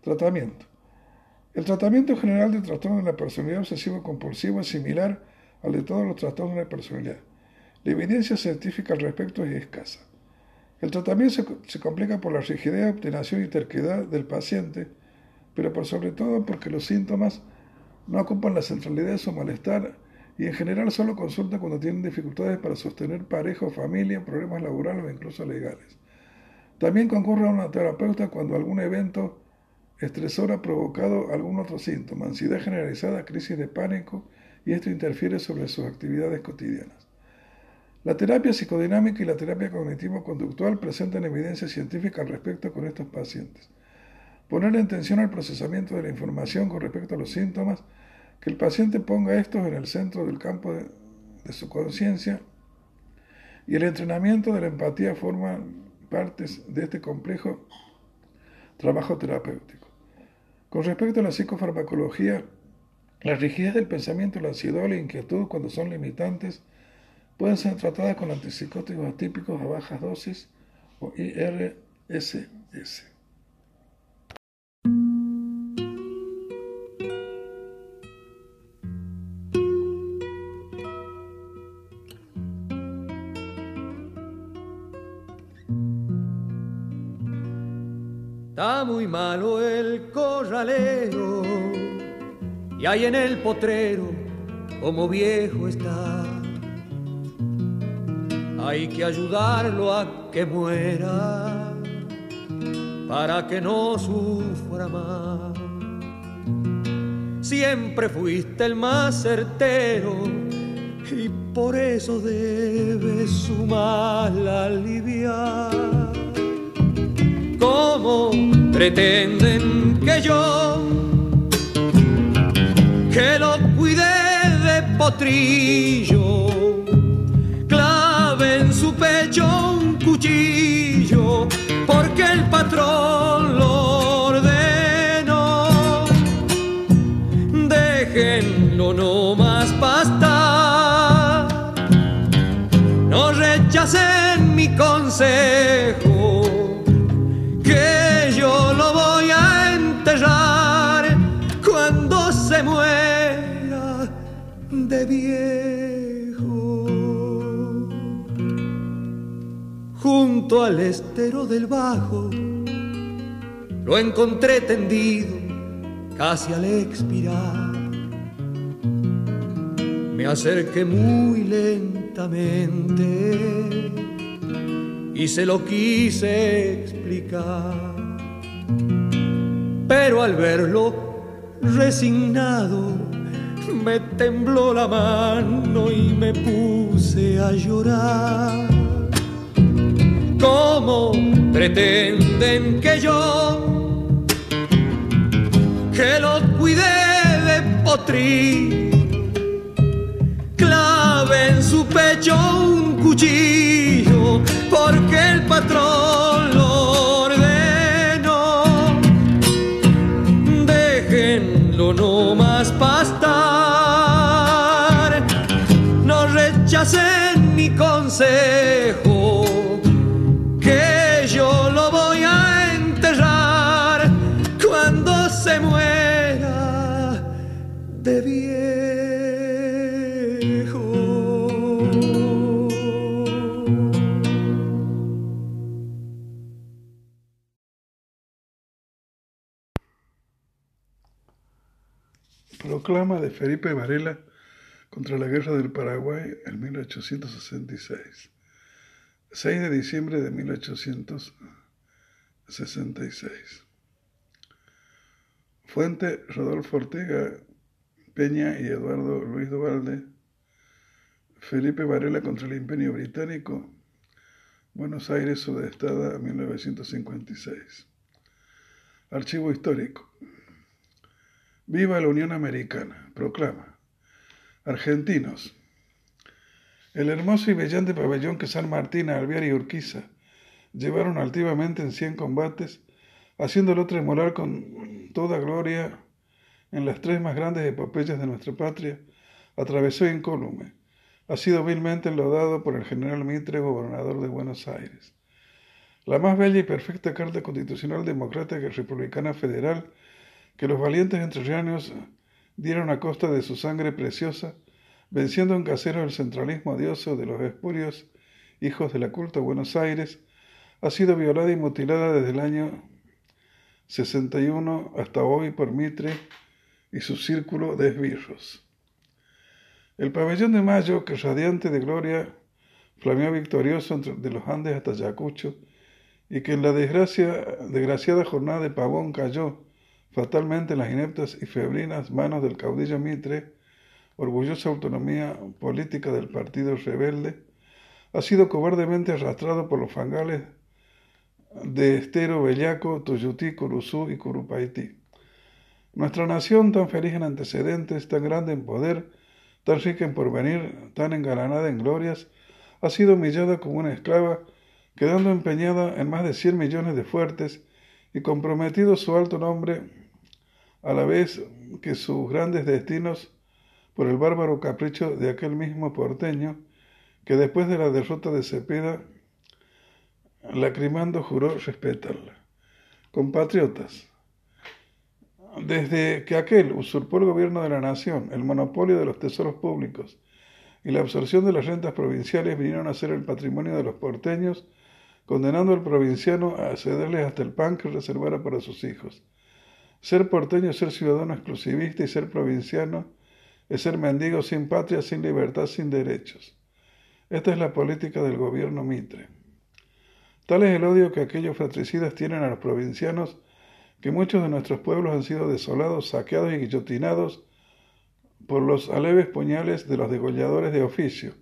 Tratamiento. El tratamiento general del trastorno de la personalidad obsesivo-compulsivo es similar al de todos los trastornos de la personalidad. La evidencia científica al respecto es escasa. El tratamiento se, complica por la rigidez, obstinación y terquedad del paciente, pero por sobre todo porque los síntomas no ocupan la centralidad de su malestar y en general solo consulta cuando tienen dificultades para sostener pareja o familia, problemas laborales o incluso legales. También concurre a una terapeuta cuando algún evento estresor ha provocado algún otro síntoma, ansiedad generalizada, crisis de pánico, y esto interfiere sobre sus actividades cotidianas. La terapia psicodinámica y la terapia cognitivo-conductual presentan evidencia científica al respecto con estos pacientes. Poner atención al procesamiento de la información con respecto a los síntomas, que el paciente ponga estos en el centro del campo de, de su conciencia y el entrenamiento de la empatía forman partes de este complejo trabajo terapéutico. Con respecto a la psicofarmacología, la rigidez del pensamiento, la ansiedad o la inquietud, cuando son limitantes, pueden ser tratadas con antipsicóticos atípicos a bajas dosis o IRSS. Está muy malo el corralero y ahí en el potrero como viejo está. Hay que ayudarlo a que muera para que no sufra más. Siempre fuiste el más certero y por eso debes su mal aliviar. ¿Cómo pretenden que yo, que lo cuide de potrillo, clave en su pecho un cuchillo, porque el patrón lo ordenó? Déjenlo no más pastar, no rechacen mi consejo Junto al estero del bajo lo encontré tendido casi al expirar. Me acerqué muy lentamente y se lo quise explicar. Pero al verlo resignado, me tembló la mano y me puse a llorar. ¿Cómo pretenden que yo, que los cuide de potri, clave en su pecho un cuchillo, porque el patrón lo ordenó? Déjenlo no más pastar, no rechacen mi consejo Proclama de Felipe Varela contra la Guerra del Paraguay en 1866. 6 de diciembre de 1866. Fuente Rodolfo Ortega Peña y Eduardo Luis Duvalde. Felipe Varela contra el Imperio Británico. Buenos Aires, Sudestada, 1956. Archivo histórico. Viva la Unión Americana, proclama. Argentinos. El hermoso y brillante pabellón que San Martín, Alvear y Urquiza llevaron altivamente en cien combates, haciéndolo tremolar con toda gloria en las tres más grandes epopeyas de nuestra patria, atravesó incólume. Ha sido vilmente enlodado por el general Mitre, gobernador de Buenos Aires. La más bella y perfecta Carta Constitucional Democrática y Republicana Federal que los valientes entrerrianos dieron a costa de su sangre preciosa, venciendo en casero el centralismo odioso de los espurios hijos de la culta Buenos Aires, ha sido violada y mutilada desde el año 61 hasta hoy por Mitre y su círculo de esbirros. El pabellón de Mayo, que radiante de gloria, flameó victorioso entre de los Andes hasta Yacucho, y que en la desgracia, desgraciada jornada de Pavón cayó fatalmente en las ineptas y febrinas manos del caudillo Mitre, orgullosa autonomía política del partido rebelde, ha sido cobardemente arrastrado por los fangales de Estero, Bellaco, Tuyutí, Curuzú y Curupaití. Nuestra nación, tan feliz en antecedentes, tan grande en poder, tan rica en porvenir, tan engalanada en glorias, ha sido humillada como una esclava, quedando empeñada en más de cien millones de fuertes y comprometido su alto nombre a la vez que sus grandes destinos por el bárbaro capricho de aquel mismo porteño que después de la derrota de Cepeda, lacrimando juró respetarla. Compatriotas, desde que aquel usurpó el gobierno de la nación, el monopolio de los tesoros públicos y la absorción de las rentas provinciales vinieron a ser el patrimonio de los porteños, condenando al provinciano a cederles hasta el pan que reservara para sus hijos. Ser porteño es ser ciudadano exclusivista y ser provinciano es ser mendigo sin patria, sin libertad, sin derechos. Esta es la política del gobierno Mitre. Tal es el odio que aquellos fratricidas tienen a los provincianos que muchos de nuestros pueblos han sido desolados, saqueados y guillotinados por los aleves puñales de los degolladores de oficio,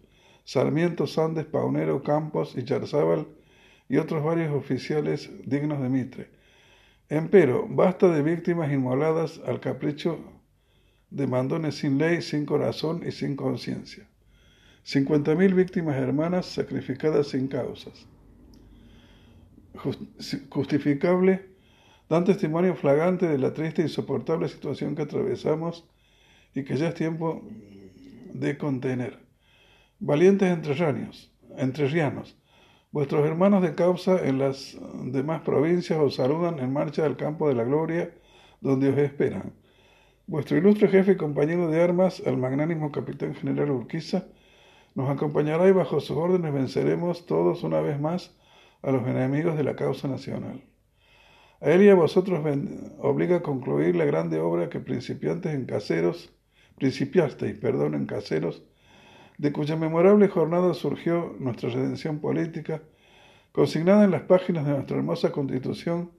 Sarmiento, Sandes, Paunero, Campos y Charzábal y otros varios oficiales dignos de Mitre Empero, basta de víctimas inmoladas al capricho de mandones sin ley, sin corazón y sin conciencia. Cincuenta mil víctimas hermanas sacrificadas sin causas. Justificable, dan testimonio flagrante de la triste e insoportable situación que atravesamos y que ya es tiempo de contener. Valientes entrerrianos, entrerrianos Vuestros hermanos de causa en las demás provincias os saludan en marcha al campo de la gloria, donde os esperan. Vuestro ilustre jefe y compañero de armas, el magnánimo capitán general Urquiza, nos acompañará y bajo sus órdenes venceremos todos una vez más a los enemigos de la causa nacional. A él y a vosotros obliga a concluir la grande obra que principiantes en caseros, principiasteis, perdón, en caseros, de cuya memorable jornada surgió nuestra redención política, consignada en las páginas de nuestra hermosa constitución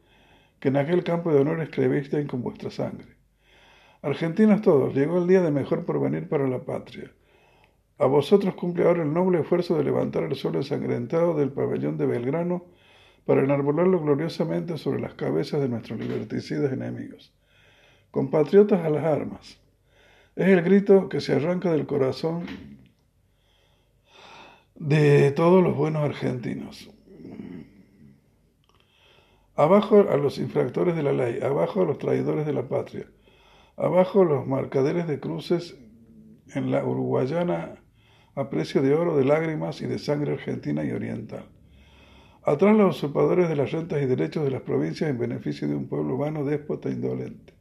que en aquel campo de honor escribisteis con vuestra sangre. Argentinos todos, llegó el día de mejor porvenir para la patria. A vosotros cumple ahora el noble esfuerzo de levantar el suelo ensangrentado del pabellón de Belgrano para enarbolarlo gloriosamente sobre las cabezas de nuestros liberticidas enemigos. Compatriotas a las armas. Es el grito que se arranca del corazón de todos los buenos argentinos. Abajo a los infractores de la ley, abajo a los traidores de la patria, abajo los marcaderes de cruces en la uruguayana a precio de oro, de lágrimas y de sangre argentina y oriental. Atrás los usurpadores de las rentas y derechos de las provincias en beneficio de un pueblo humano déspota e indolente.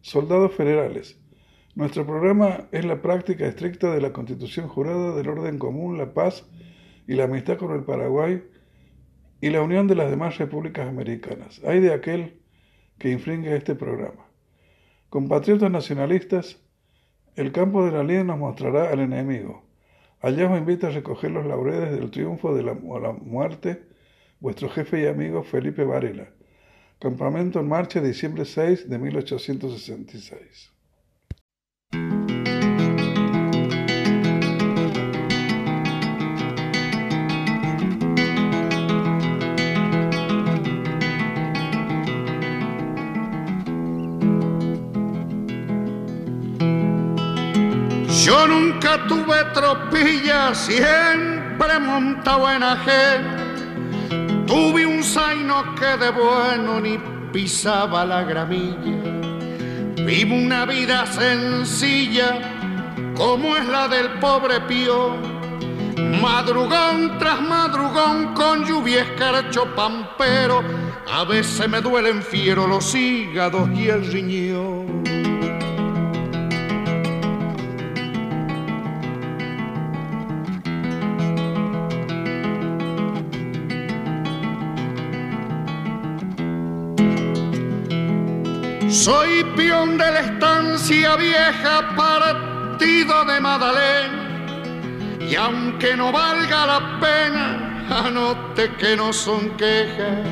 Soldados federales. Nuestro programa es la práctica estricta de la constitución jurada del orden común, la paz y la amistad con el Paraguay y la unión de las demás repúblicas americanas. Hay de aquel que infringe este programa. Compatriotas nacionalistas, el campo de la línea nos mostrará al enemigo. Allá os invita a recoger los laureles del triunfo de la, la muerte, vuestro jefe y amigo Felipe Varela. Campamento en marcha, diciembre 6 de 1866. Yo nunca tuve tropilla, siempre montaba en ajeno. Tuve un zaino que de bueno ni pisaba la gramilla. Vivo una vida sencilla, como es la del pobre pío. Madrugón tras madrugón con lluvia escarcho pampero. A veces me duelen fiero los hígados y el riñón. Soy peón de la estancia vieja, partido de Madalena. Y aunque no valga la pena, anote que no son quejas.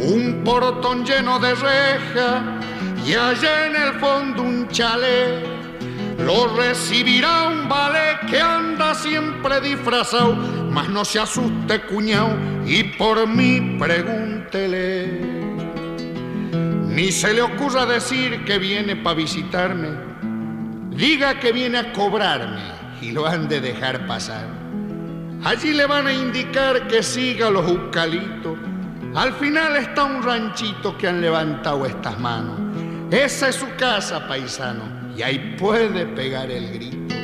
Un portón lleno de reja y allá en el fondo un chalet. Lo recibirá un ballet que anda siempre disfrazado, mas no se asuste cuñao y por mí pregúntele. Ni se le ocurra decir que viene para visitarme. Diga que viene a cobrarme y lo han de dejar pasar. Allí le van a indicar que siga los eucalitos. Al final está un ranchito que han levantado estas manos. Esa es su casa, paisano, y ahí puede pegar el grito.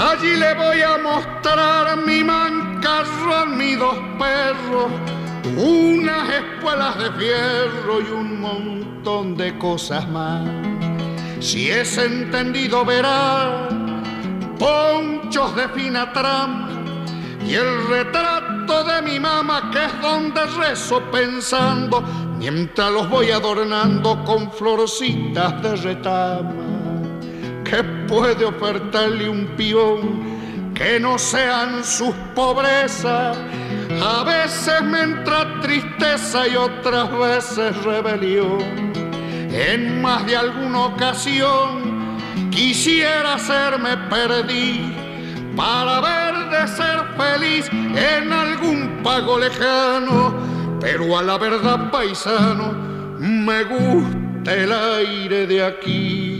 Allí le voy a mostrar mi mancarro, mis dos perros unas espuelas de fierro y un montón de cosas más. Si es entendido verá ponchos de fina trama y el retrato de mi mamá que es donde rezo pensando mientras los voy adornando con florcitas de retama. ¿Qué puede ofertarle un peón que no sean sus pobrezas? A veces me entra tristeza y otras veces rebelión. En más de alguna ocasión quisiera hacerme perdí para ver de ser feliz en algún pago lejano. Pero a la verdad, paisano, me gusta el aire de aquí.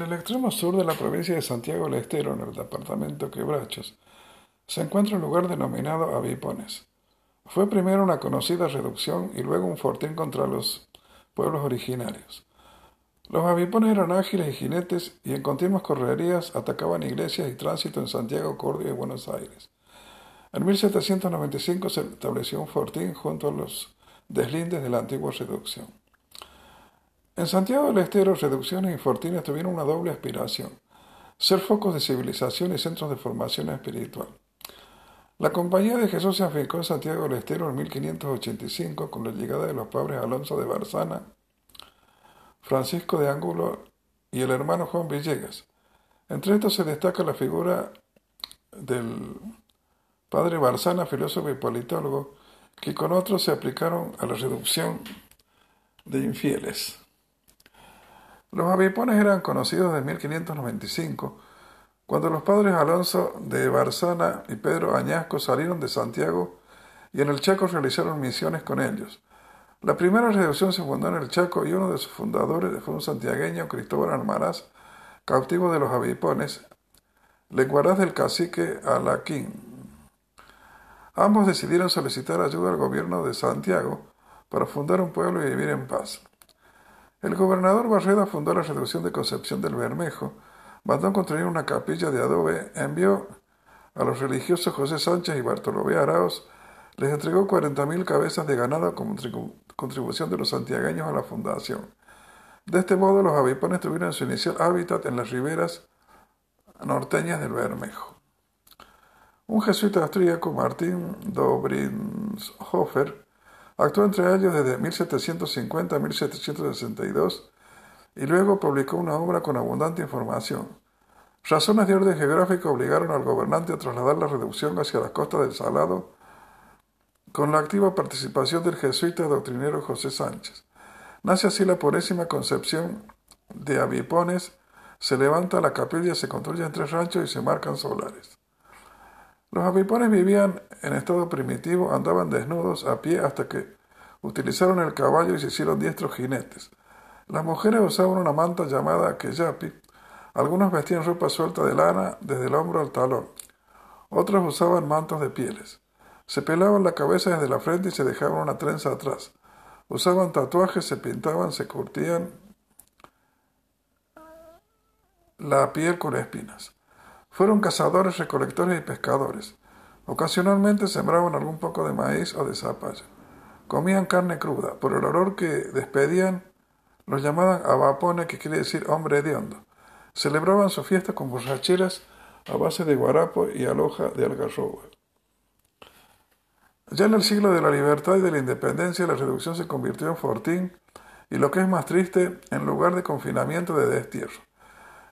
En el extremo sur de la provincia de Santiago del Estero, en el departamento Quebrachos, se encuentra un lugar denominado Avipones. Fue primero una conocida reducción y luego un fortín contra los pueblos originarios. Los avipones eran ágiles y jinetes y en continuas correrías atacaban iglesias y tránsito en Santiago, Córdoba y Buenos Aires. En 1795 se estableció un fortín junto a los deslindes de la antigua reducción. En Santiago del Estero, reducciones y fortines tuvieron una doble aspiración, ser focos de civilización y centros de formación espiritual. La Compañía de Jesús se afincó en Santiago del Estero en 1585 con la llegada de los padres Alonso de Barzana, Francisco de Ángulo y el hermano Juan Villegas. Entre estos se destaca la figura del padre Barzana, filósofo y politólogo, que con otros se aplicaron a la reducción de infieles. Los avipones eran conocidos desde 1595, cuando los padres Alonso de Barzana y Pedro Añasco salieron de Santiago y en el Chaco realizaron misiones con ellos. La primera reducción se fundó en el Chaco y uno de sus fundadores fue un santiagueño, Cristóbal Almaraz, cautivo de los avipones, lenguaraz del cacique Alaquín. Ambos decidieron solicitar ayuda al gobierno de Santiago para fundar un pueblo y vivir en paz. El gobernador Barreda fundó la reducción de Concepción del Bermejo, mandó construir una capilla de adobe, envió a los religiosos José Sánchez y Bartolomé Araos, les entregó 40.000 cabezas de ganado como contribución de los santiagueños a la fundación. De este modo, los avipones tuvieron su inicial hábitat en las riberas norteñas del Bermejo. Un jesuita austríaco, Martín Dobrindshofer, Actuó entre ellos desde 1750 a 1762 y luego publicó una obra con abundante información. Razones de orden geográfico obligaron al gobernante a trasladar la reducción hacia las costas del Salado con la activa participación del jesuita doctrinero José Sánchez. Nace así la purésima concepción de avipones, se levanta la capilla, se construyen tres ranchos y se marcan solares. Los avipones vivían en estado primitivo, andaban desnudos a pie hasta que utilizaron el caballo y se hicieron diestros jinetes. Las mujeres usaban una manta llamada keyapi. Algunos vestían ropa suelta de lana desde el hombro al talón. Otros usaban mantos de pieles. Se pelaban la cabeza desde la frente y se dejaban una trenza atrás. Usaban tatuajes, se pintaban, se curtían la piel con espinas. Fueron cazadores, recolectores y pescadores. Ocasionalmente sembraban algún poco de maíz o de zapallo. Comían carne cruda. Por el olor que despedían, los llamaban abapone, que quiere decir hombre hediondo. Celebraban su fiesta con borracheras a base de guarapo y aloja de algarroba. Ya en el siglo de la libertad y de la independencia, la reducción se convirtió en fortín y lo que es más triste, en lugar de confinamiento de destierro.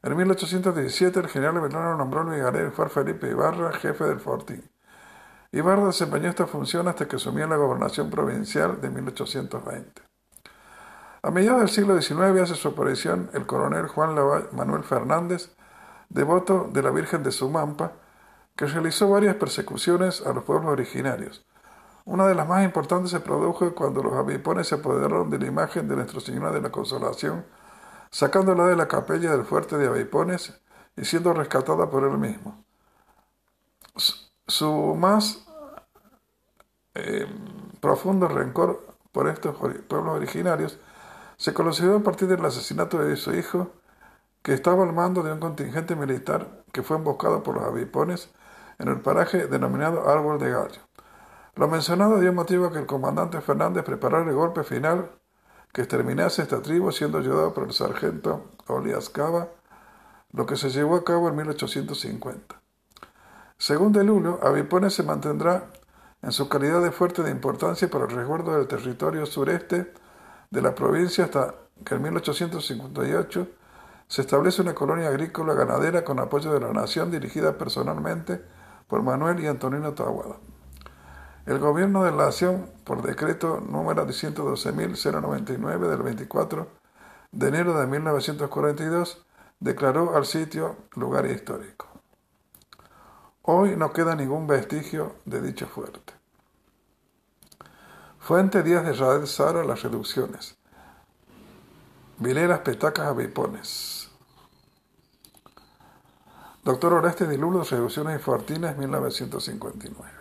En 1817 el general Belgrano nombró al vigarero Juan Felipe Ibarra jefe del Fortín. Ibarra desempeñó esta función hasta que asumió la gobernación provincial de 1820. A mediados del siglo XIX hace su aparición el coronel Juan Manuel Fernández, devoto de la Virgen de Sumampa, que realizó varias persecuciones a los pueblos originarios. Una de las más importantes se produjo cuando los avipones se apoderaron de la imagen de Nuestra Señora de la Consolación sacándola de la capilla del fuerte de Aveipones y siendo rescatada por él mismo. Su más eh, profundo rencor por estos pueblos originarios se conoció a partir del asesinato de su hijo, que estaba al mando de un contingente militar que fue emboscado por los avipones en el paraje denominado Árbol de Gallo. Lo mencionado dio motivo a que el comandante Fernández preparara el golpe final que exterminase esta tribu siendo ayudado por el sargento Olias Cava, lo que se llevó a cabo en 1850. Según De Lulo, Avipone se mantendrá en su calidad de fuerte de importancia para el resguardo del territorio sureste de la provincia hasta que en 1858 se establece una colonia agrícola ganadera con apoyo de la nación dirigida personalmente por Manuel y Antonino Tahuada. El gobierno de la nación, por decreto número 112.099 del 24 de enero de 1942, declaró al sitio lugar histórico. Hoy no queda ningún vestigio de dicho fuerte. Fuente Díaz de Raed Sara, las reducciones. Vileras, petacas, avipones. Doctor Oreste Dilulo, Reducciones y Fortines, 1959.